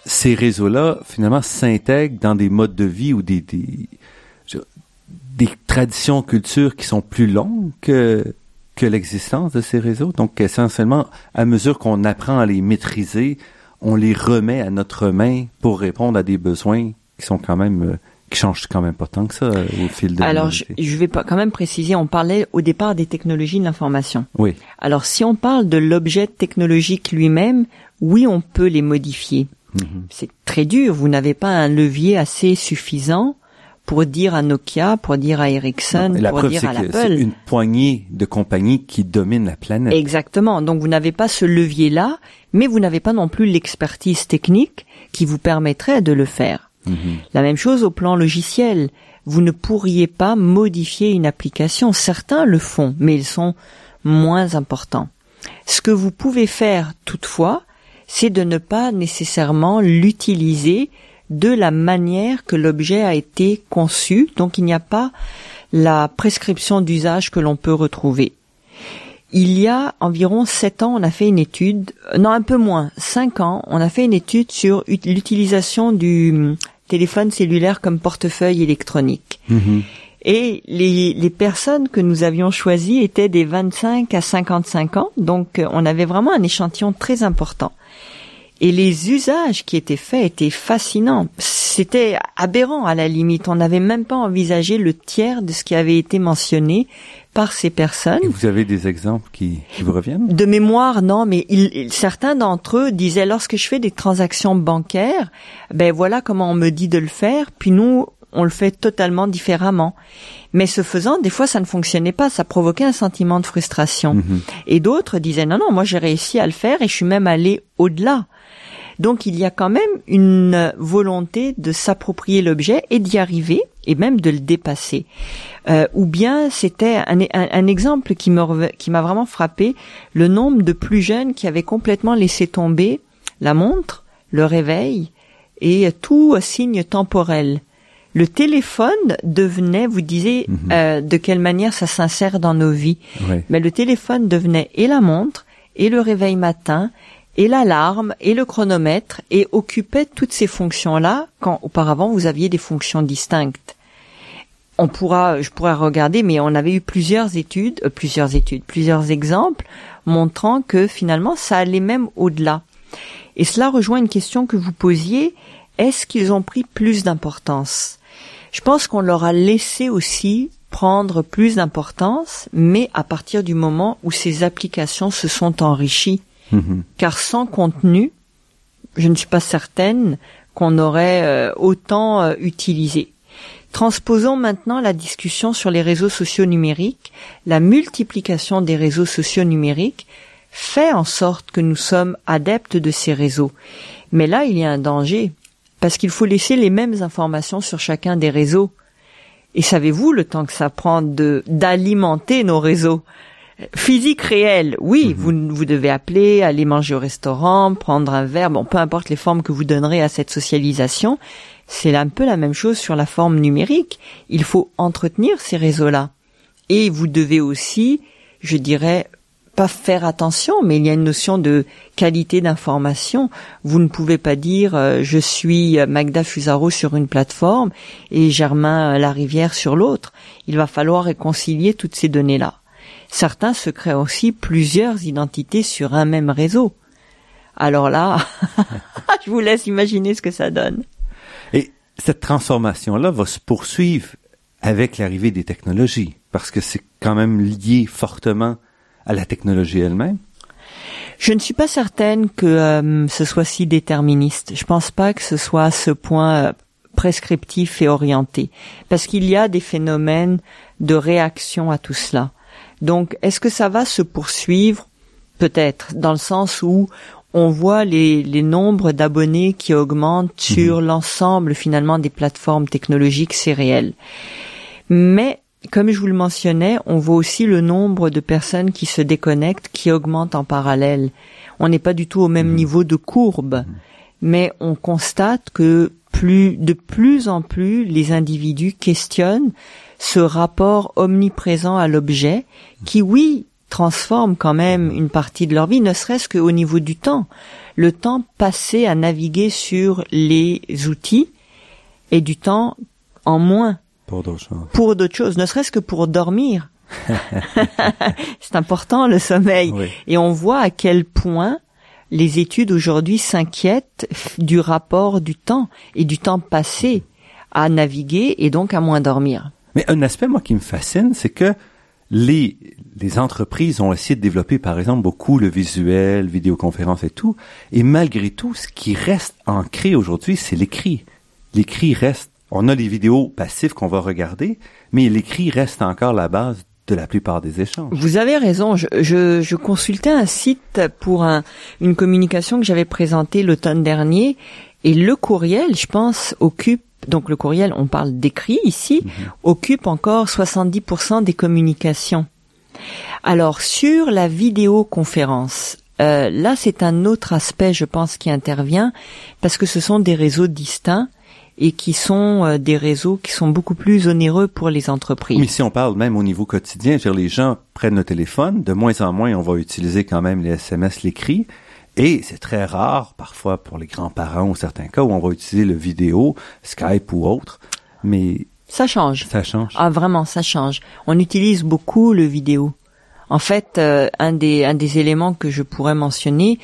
ces réseaux-là, finalement, s'intègrent dans des modes de vie ou des traditions, cultures qui sont plus longues que, que l'existence de ces réseaux? Donc, essentiellement, à mesure qu'on apprend à les maîtriser, on les remet à notre main pour répondre à des besoins qui sont quand même euh, qui change quand même pas tant que ça euh, au fil de Alors, je, je, vais pas quand même préciser, on parlait au départ des technologies de l'information. Oui. Alors, si on parle de l'objet technologique lui-même, oui, on peut les modifier. Mhm. C'est très dur, vous n'avez pas un levier assez suffisant pour dire à Nokia, pour dire à Ericsson, pour dire à l'Apple. C'est une poignée de compagnies qui dominent la planète. Exactement. Donc vous n'avez pas ce levier-là, mais vous n'avez pas non plus l'expertise technique qui vous permettrait de le faire. La même chose au plan logiciel. Vous ne pourriez pas modifier une application. Certains le font, mais ils sont moins importants. Ce que vous pouvez faire toutefois, c'est de ne pas nécessairement l'utiliser de la manière que l'objet a été conçu. Donc il n'y a pas la prescription d'usage que l'on peut retrouver. Il y a environ sept ans, on a fait une étude, non un peu moins, cinq ans, on a fait une étude sur l'utilisation du téléphone cellulaire comme portefeuille électronique. Mhm. Et les, les, personnes que nous avions choisies étaient des 25 à 55 ans, donc euh, on avait vraiment un échantillon très important. Et les usages qui étaient faits étaient fascinants. C'était aberrant à la limite. On n'avait même pas envisagé le tiers de ce qui avait été mentionné par ces personnes. Et vous avez des exemples qui, qui vous reviennent? De mémoire, non, mais il, certains d'entre eux disaient lorsque je fais des transactions bancaires, ben voilà comment on me dit de le faire, puis nous on le fait totalement différemment. Mais ce faisant, des fois, ça ne fonctionnait pas, ça provoquait un sentiment de frustration. Mhm. Et d'autres disaient non, non, moi j'ai réussi à le faire et je suis même allé au-delà. Donc il y a quand même une volonté de s'approprier l'objet et d'y arriver et même de le dépasser. Euh, ou bien c'était un, un, exemple qui m'a qui m'a vraiment frappé le nombre de plus jeunes qui avaient complètement laissé tomber la montre, le réveil et tout signe temporel le téléphone devenait, vous disiez, Mhm. euh, de quelle manière ça s'insère dans nos vies. Oui. Mais le téléphone devenait et la montre, et le réveil matin, et l'alarme, et le chronomètre, et occupait toutes ces fonctions-là quand auparavant vous aviez des fonctions distinctes. On pourra, je pourrais regarder, mais on avait eu plusieurs études, euh, plusieurs études, plusieurs exemples montrant que finalement ça allait même au-delà. Et cela rejoint une question que vous posiez, est-ce qu'ils ont pris plus d'importance? Je pense qu'on leur a laissé aussi prendre plus d'importance, mais à partir du moment où ces applications se sont enrichies. Mhm. Car sans contenu, je ne suis pas certaine qu'on aurait euh, autant euh, utilisé. Transposons maintenant la discussion sur les réseaux sociaux numériques. La multiplication des réseaux sociaux numériques fait en sorte que nous sommes adeptes de ces réseaux. Mais là, il y a un danger, parce qu'il faut laisser les mêmes informations sur chacun des réseaux. Et savez-vous le temps que ça prend de d'alimenter nos réseaux? Physique réel, oui, vous, vous devez appeler, aller manger au restaurant, prendre un verre, bon, peu importe les formes que vous donnerez à cette socialisation, c'est un peu la même chose sur la forme numérique. Il faut entretenir ces réseaux-là. Et vous devez aussi, je dirais, pas faire attention, mais il y a une notion de qualité d'information. Vous ne pouvez pas dire euh, je suis Magda Fusaro sur une plateforme et Germain Larivière sur l'autre. Il va falloir réconcilier toutes ces données-là. Certains se créent aussi plusieurs identités sur un même réseau. Alors là, je vous laisse imaginer ce que ça donne. Et cette transformation-là va se poursuivre avec l'arrivée des technologies, parce que c'est quand même lié fortement à la technologie elle-même. Je ne suis pas certaine que euh, ce soit si déterministe. Je pense pas que ce soit à ce point euh, prescriptif et orienté, parce qu'il y a des phénomènes de réaction à tout cela. Donc, est-ce que ça va se poursuivre Peut-être, dans le sens où on voit les, les nombres d'abonnés qui augmentent sur l'ensemble finalement des plateformes technologiques, c'est réel. Mais comme je vous le mentionnais, on voit aussi le nombre de personnes qui se déconnectent qui augmente en parallèle. On n'est pas du tout au même niveau de courbe, mais on constate que plus de plus en plus les individus questionnent ce rapport omniprésent à l'objet qui oui transforme quand même une partie de leur vie, ne serait-ce qu'au niveau du temps. Le temps passé à naviguer sur les outils et du temps en moins Pour d'autres choses. pour d'autres choses, ne serait-ce que pour dormir. C'est important le sommeil. Oui. Et on voit à quel point les études aujourd'hui s'inquiètent du rapport du temps et du temps passé à naviguer et donc à moins dormir. Mais un aspect, moi, qui me fascine, c'est que les, les entreprises ont essayé de développer, par exemple, beaucoup le visuel, vidéoconférence et tout. Et malgré tout, ce qui reste ancré aujourd'hui, c'est l'écrit. L'écrit reste, on a les vidéos passives qu'on va regarder, mais l'écrit reste encore la base de la plupart des échanges. Vous avez raison. Je, je, je consultais un site pour un, une communication que j'avais présentée l'automne dernier et le courriel, je pense, occupe donc le courriel, on parle d'écrit ici, occupe encore 70% des communications. Alors sur la vidéoconférence, euh, là c'est un autre aspect, je pense, qui intervient parce que ce sont des réseaux distincts et qui sont euh, des réseaux qui sont beaucoup plus onéreux pour les entreprises. Mais si on parle même au niveau quotidien, je veux dire, les gens prennent le téléphone, de moins en moins on va utiliser quand même les SMS, l'écrit, et c'est très rare, parfois pour les grands-parents ou certains cas, où on va utiliser le vidéo, Skype ou autre, mais Ça change. ça change. Ah vraiment, ça change. On utilise beaucoup le vidéo. En fait, euh, un des un des éléments que je pourrais mentionner,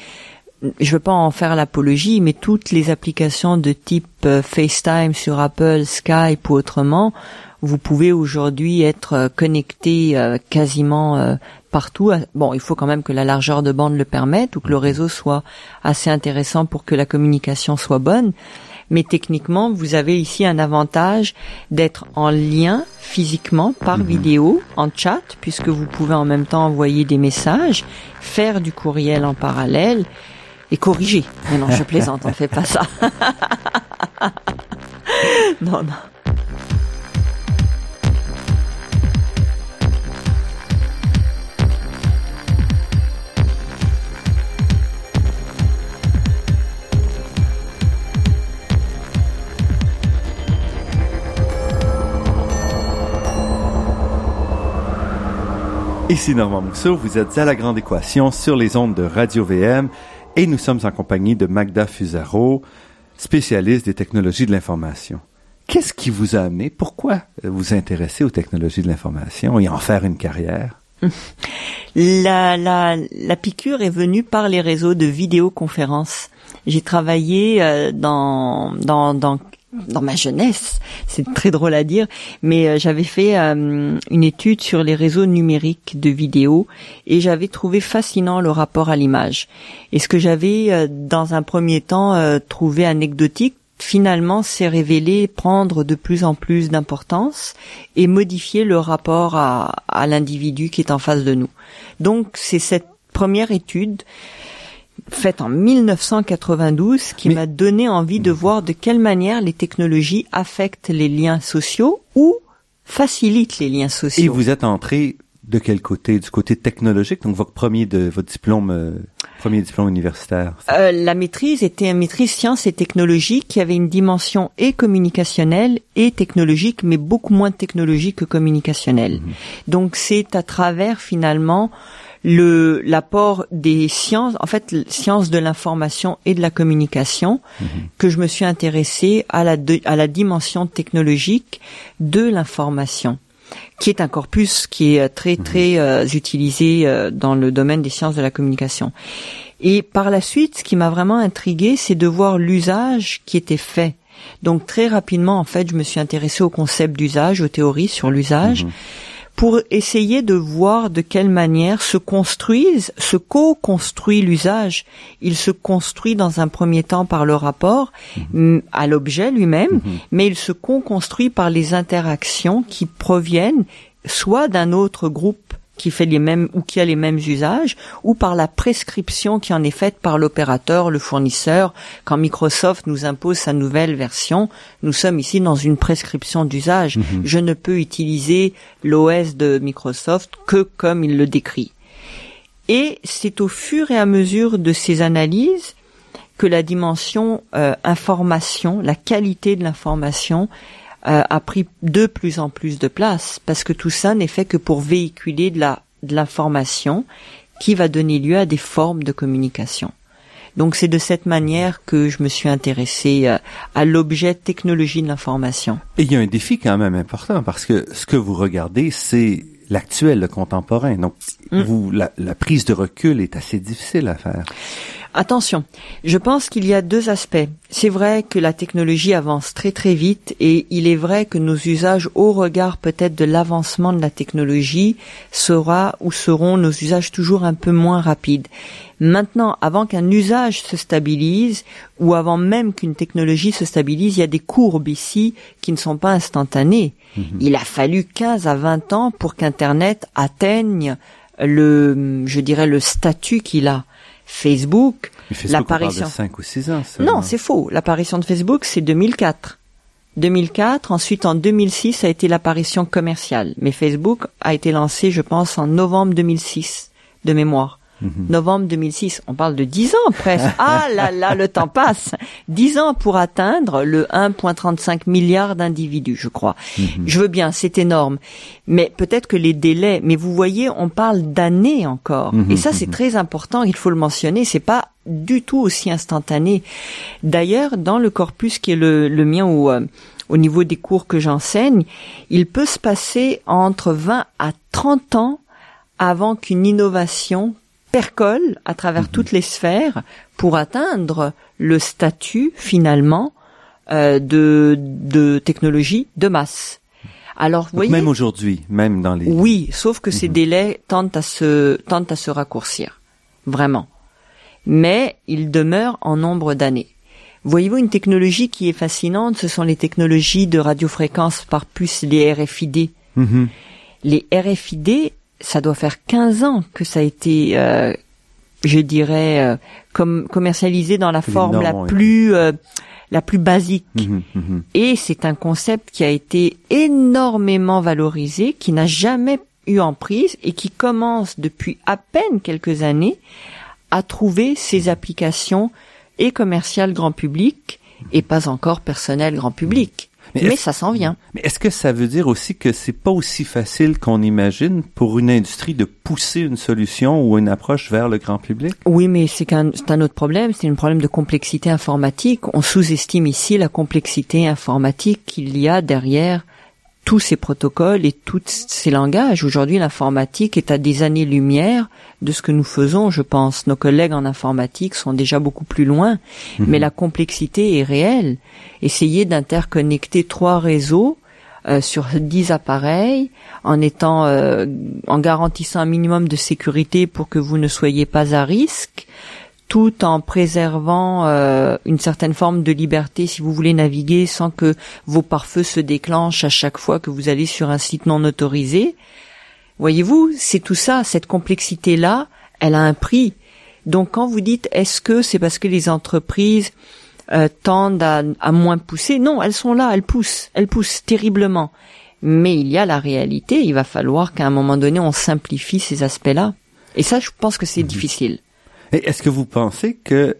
je veux pas en faire l'apologie, mais toutes les applications de type euh, FaceTime sur Apple, Skype ou autrement, vous pouvez aujourd'hui être euh, connecté euh, quasiment partout. Bon, il faut quand même que la largeur de bande le permette ou que le réseau soit assez intéressant pour que la communication soit bonne. Mais techniquement, vous avez ici un avantage d'être en lien physiquement par mhm. vidéo, en chat, puisque vous pouvez en même temps envoyer des messages, faire du courriel en parallèle et corriger. Mais non, je plaisante, on fait pas ça. non, non. Ici Normand Mousseau, vous êtes à la grande équation sur les ondes de Radio VM et nous sommes en compagnie de Magda Fusaro, spécialiste des technologies de l'information. Qu'est-ce qui vous a amené, pourquoi vous intéresser aux technologies de l'information et en faire une carrière? La, la, la piqûre est venue par les réseaux de vidéoconférences. J'ai travaillé euh, dans, dans, dans dans ma jeunesse, c'est très drôle à dire, mais euh, j'avais fait euh, une étude sur les réseaux numériques de vidéos et j'avais trouvé fascinant le rapport à l'image. Et ce que j'avais euh, dans un premier temps trouvé anecdotique, finalement s'est révélé prendre de plus en plus d'importance et modifier le rapport à, à l'individu qui est en face de nous. Donc c'est cette première étude faite en 1992 qui m'a donné envie de voir de quelle manière les technologies affectent les liens sociaux ou facilitent les liens sociaux. Et vous êtes entré de quel côté? Du côté technologique, donc votre premier de votre diplôme, euh, premier diplôme universitaire. Euh, la maîtrise était une maîtrise sciences et technologies qui avait une dimension et communicationnelle et technologique, mais beaucoup moins technologique que communicationnelle. Mhm. Donc c'est à travers finalement le l'apport des sciences, en fait, sciences de l'information et de la communication, mhm. que je me suis intéressée à la à la dimension technologique de l'information qui est un corpus qui est très mhm. très euh, utilisé euh, dans le domaine des sciences de la communication. Et par la suite, ce qui m'a vraiment intrigué, c'est de voir l'usage qui était fait. Donc très rapidement, en fait, je me suis intéressée au concept d'usage, aux théories sur l'usage. Mhm pour essayer de voir de quelle manière se construisent, se co-construit l'usage. Il se construit dans un premier temps par le rapport mhm. à l'objet lui-même, mhm. mais il se co-construit par les interactions qui proviennent soit d'un autre groupe qui fait les mêmes ou qui a les mêmes usages, ou par la prescription qui en est faite par l'opérateur, le fournisseur. Quand Microsoft nous impose sa nouvelle version, nous sommes ici dans une prescription d'usage. Mhm. Je ne peux utiliser l'OS de Microsoft que comme il le décrit. Et c'est au fur et à mesure de ces analyses que la dimension euh, information, la qualité de l'information euh, a pris de plus en plus de place parce que tout ça n'est fait que pour véhiculer de la de l'information qui va donner lieu à des formes de communication. Donc c'est de cette manière que je me suis intéressé euh, à l'objet technologie de l'information. Et il y a un défi quand même important parce que ce que vous regardez, c'est l'actuel, le contemporain. Donc, mm. vous, la, la, prise de recul est assez difficile à faire. Attention, je pense qu'il y a deux aspects. C'est vrai que la technologie avance très très vite et il est vrai que nos usages au regard peut-être de l'avancement de la technologie sera ou seront nos usages toujours un peu moins rapides. Maintenant, avant qu'un usage se stabilise ou avant même qu'une technologie se stabilise, il y a des courbes ici qui ne sont pas instantanées. Mhm. Il a fallu 15 à 20 ans pour qu'Internet atteigne le, je dirais, le statut qu'il a. Facebook, l'apparition. 5 ou 6 ans. Non, c'est faux. L'apparition de Facebook, c'est 2004. 2004. Ensuite, en 2006, a été l'apparition commerciale. Mais Facebook a été lancé, je pense, en novembre 2006, de mémoire. Mhm. Novembre 2006, on parle de 10 ans presque. Ah là là, le temps passe. 10 ans pour atteindre le 1,35 milliard d'individus, je crois. Mhm. Je veux bien, c'est énorme. Mais peut-être que les délais, mais vous voyez, on parle d'années encore. Mhm. Et ça, c'est très important, il faut le mentionner, c'est pas du tout aussi instantané. D'ailleurs, dans le corpus qui est le, le mien ou euh, au niveau des cours que j'enseigne, il peut se passer entre 20 à 30 ans avant qu'une innovation percole à travers Mhm. toutes les sphères pour atteindre le statut finalement euh, de, de technologie de masse. Alors, vous voyez, même aujourd'hui, même dans les... oui, sauf que ces Mhm. délais tendent à se tendent à se raccourcir, vraiment. Mais ils demeurent en nombre d'années. Voyez-vous, une technologie qui est fascinante, ce sont les technologies de radiofréquence par plus les RFID. Mhm. Les RFID, ça doit faire 15 ans que ça a été, euh, je dirais, euh, comme commercialisé dans la forme la plus euh, la plus basique. Mhm, mhm. Et c'est un concept qui a été énormément valorisé, qui n'a jamais eu en prise et qui commence depuis à peine quelques années à trouver ses applications et commerciales grand public et pas encore personnelles grand public. Mais ça s'en vient. Mais est-ce que ça veut dire aussi que c'est pas aussi facile qu'on imagine pour une industrie de pousser une solution ou une approche vers le grand public? Oui, mais c'est un autre problème, c'est un problème de complexité informatique. On sous-estime ici la complexité informatique qu'il y a derrière tous ces protocoles et tous ces langages. Aujourd'hui, l'informatique est à des années-lumière de ce que nous faisons, je pense. Nos collègues en informatique sont déjà beaucoup plus loin, mais la complexité est réelle. Essayer d'interconnecter trois réseaux euh, sur dix appareils en étant euh, en garantissant un minimum de sécurité pour que vous ne soyez pas à risque tout en préservant euh, une certaine forme de liberté si vous voulez naviguer sans que vos pare-feux se déclenchent à chaque fois que vous allez sur un site non autorisé. Voyez-vous, c'est tout ça, cette complexité-là, elle a un prix. Donc quand vous dites est-ce que c'est parce que les entreprises euh, tendent à, à moins pousser Non, elles sont là, elles poussent, elles poussent terriblement. Mais il y a la réalité, il va falloir qu'à un moment donné on simplifie ces aspects-là. Et ça, je pense que c'est difficile. Et Est-ce que vous pensez que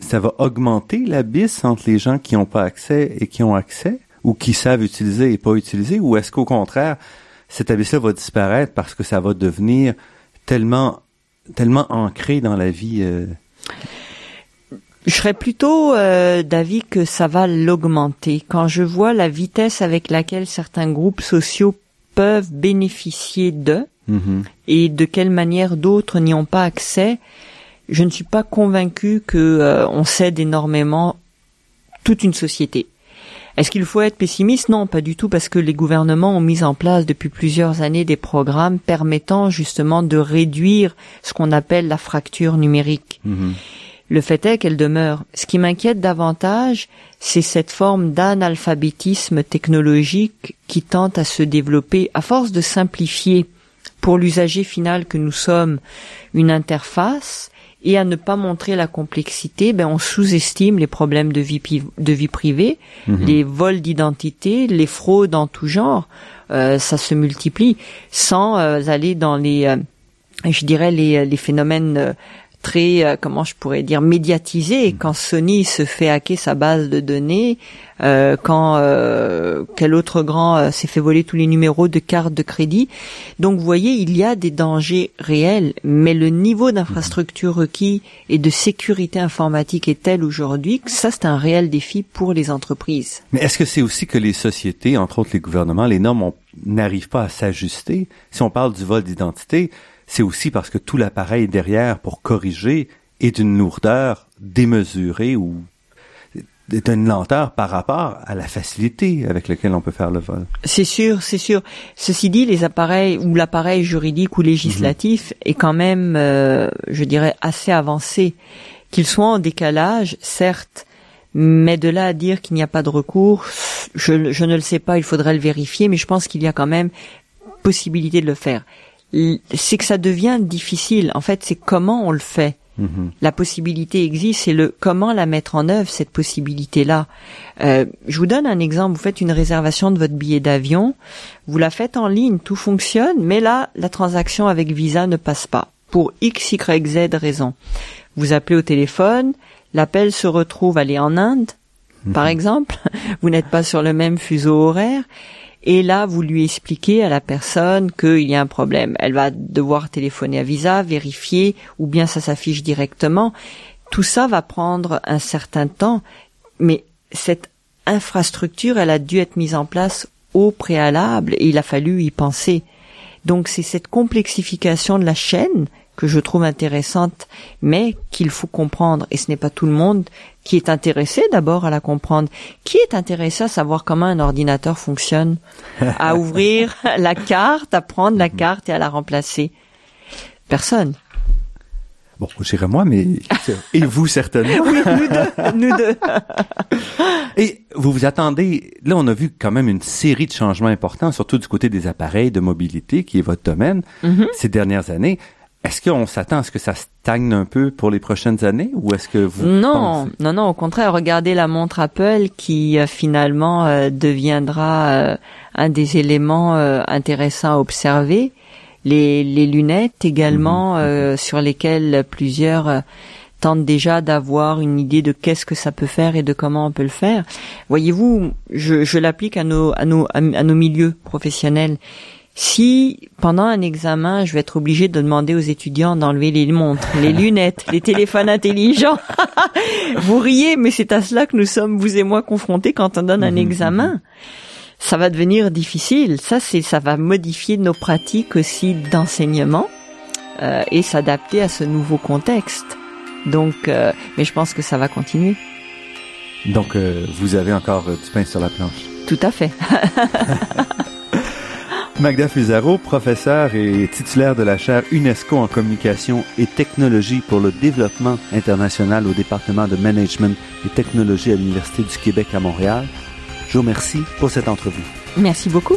ça va augmenter l'abysse entre les gens qui n'ont pas accès et qui ont accès, ou qui savent utiliser et pas utiliser, ou est-ce qu'au contraire, cet abysse-là va disparaître parce que ça va devenir tellement tellement ancré dans la vie euh, Je serais plutôt euh, d'avis que ça va l'augmenter. Quand je vois la vitesse avec laquelle certains groupes sociaux peuvent bénéficier d'eux mhm. et de quelle manière d'autres n'y ont pas accès, je ne suis pas convaincu que euh, on cède énormément toute une société. Est-ce qu'il faut être pessimiste? Non, pas du tout, parce que les gouvernements ont mis en place depuis plusieurs années des programmes permettant justement de réduire ce qu'on appelle la fracture numérique. Mhm. Le fait est qu'elle demeure. Ce qui m'inquiète davantage, c'est cette forme d'analphabétisme technologique qui tente à se développer à force de simplifier pour l'usager final que nous sommes une interface et à ne pas montrer la complexité, ben on sous-estime les problèmes de vie, de vie privée, Mhm. les vols d'identité, les fraudes en tout genre, euh, ça se multiplie sans euh, aller dans les, euh, je dirais les, les phénomènes euh, très, euh, comment je pourrais dire, médiatisés. Quand Sony se fait hacker sa base de données, euh, quand euh, quel autre grand euh, s'est fait voler tous les numéros de carte de crédit. Donc vous voyez, il y a des dangers réels, mais le niveau d'infrastructure requis et de sécurité informatique est tel aujourd'hui que ça c'est un réel défi pour les entreprises. Mais est-ce que c'est aussi que les sociétés, entre autres les gouvernements, les normes n'arrivent pas à s'ajuster? Si on parle du vol d'identité, c'est aussi parce que tout l'appareil derrière pour corriger est d'une lourdeur démesurée ou d'une lenteur par rapport à la facilité avec laquelle on peut faire le vol. C'est sûr, c'est sûr. Ceci dit, les appareils ou l'appareil juridique ou législatif est quand même, euh, je dirais, assez avancé. Qu'il soit en décalage, certes, mais de là à dire qu'il n'y a pas de recours, je, je ne le sais pas, il faudrait le vérifier, mais je pense qu'il y a quand même possibilité de le faire. C'est que ça devient difficile. En fait, c'est comment on le fait. Mhm. La possibilité existe, c'est le comment la mettre en œuvre cette possibilité-là. Euh, je vous donne un exemple. Vous faites une réservation de votre billet d'avion, vous la faites en ligne, tout fonctionne, mais là la transaction avec Visa ne passe pas pour x, y, z raison. Vous appelez au téléphone, l'appel se retrouve aller en Inde, par exemple. Vous n'êtes pas sur le même fuseau horaire. Et là, vous lui expliquez à la personne qu'il y a un problème. Elle va devoir téléphoner à Visa, vérifier, ou bien ça s'affiche directement. Tout ça va prendre un certain temps, mais cette infrastructure, elle a dû être mise en place au préalable et il a fallu y penser. Donc c'est cette complexification de la chaîne que je trouve intéressante, mais qu'il faut comprendre. Et ce n'est pas tout le monde qui est intéressé d'abord à la comprendre. Qui est intéressé à savoir comment un ordinateur fonctionne, à ouvrir la carte, à prendre la carte et à la remplacer Personne. Bon, j'irai moi, mais et vous certainement. Oui, nous deux, nous deux. et vous vous attendez. Là, on a vu quand même une série de changements importants, surtout du côté des appareils de mobilité, qui est votre domaine, Mhm. ces dernières années. Est-ce qu'on s'attend à ce que ça stagne un peu pour les prochaines années, ou est-ce que vous Non, pensez- non, non. Au contraire, regardez la montre Apple qui euh, finalement euh, deviendra euh, un des éléments euh, intéressants à observer. Les, les lunettes également, euh, sur lesquelles plusieurs tentent déjà d'avoir une idée de qu'est-ce que ça peut faire et de comment on peut le faire. Voyez-vous, je, je l'applique à nos, à nos, à nos milieux professionnels. Si pendant un examen, je vais être obligé de demander aux étudiants d'enlever les montres, les lunettes, les téléphones intelligents, vous riez, mais c'est à cela que nous sommes, vous et moi, confrontés quand on donne un examen. Ça va devenir difficile. Ça, c'est, ça va modifier nos pratiques aussi d'enseignement euh, et s'adapter à ce nouveau contexte. Donc, euh, mais je pense que ça va continuer. Donc, euh, vous avez encore du pain sur la planche. Tout à fait. Magda Fusaro, professeure et titulaire de la chaire UNESCO en communication et technologie pour le développement international au département de management et technologie à l'Université du Québec à Montréal. Je vous remercie pour cette entrevue. Merci beaucoup.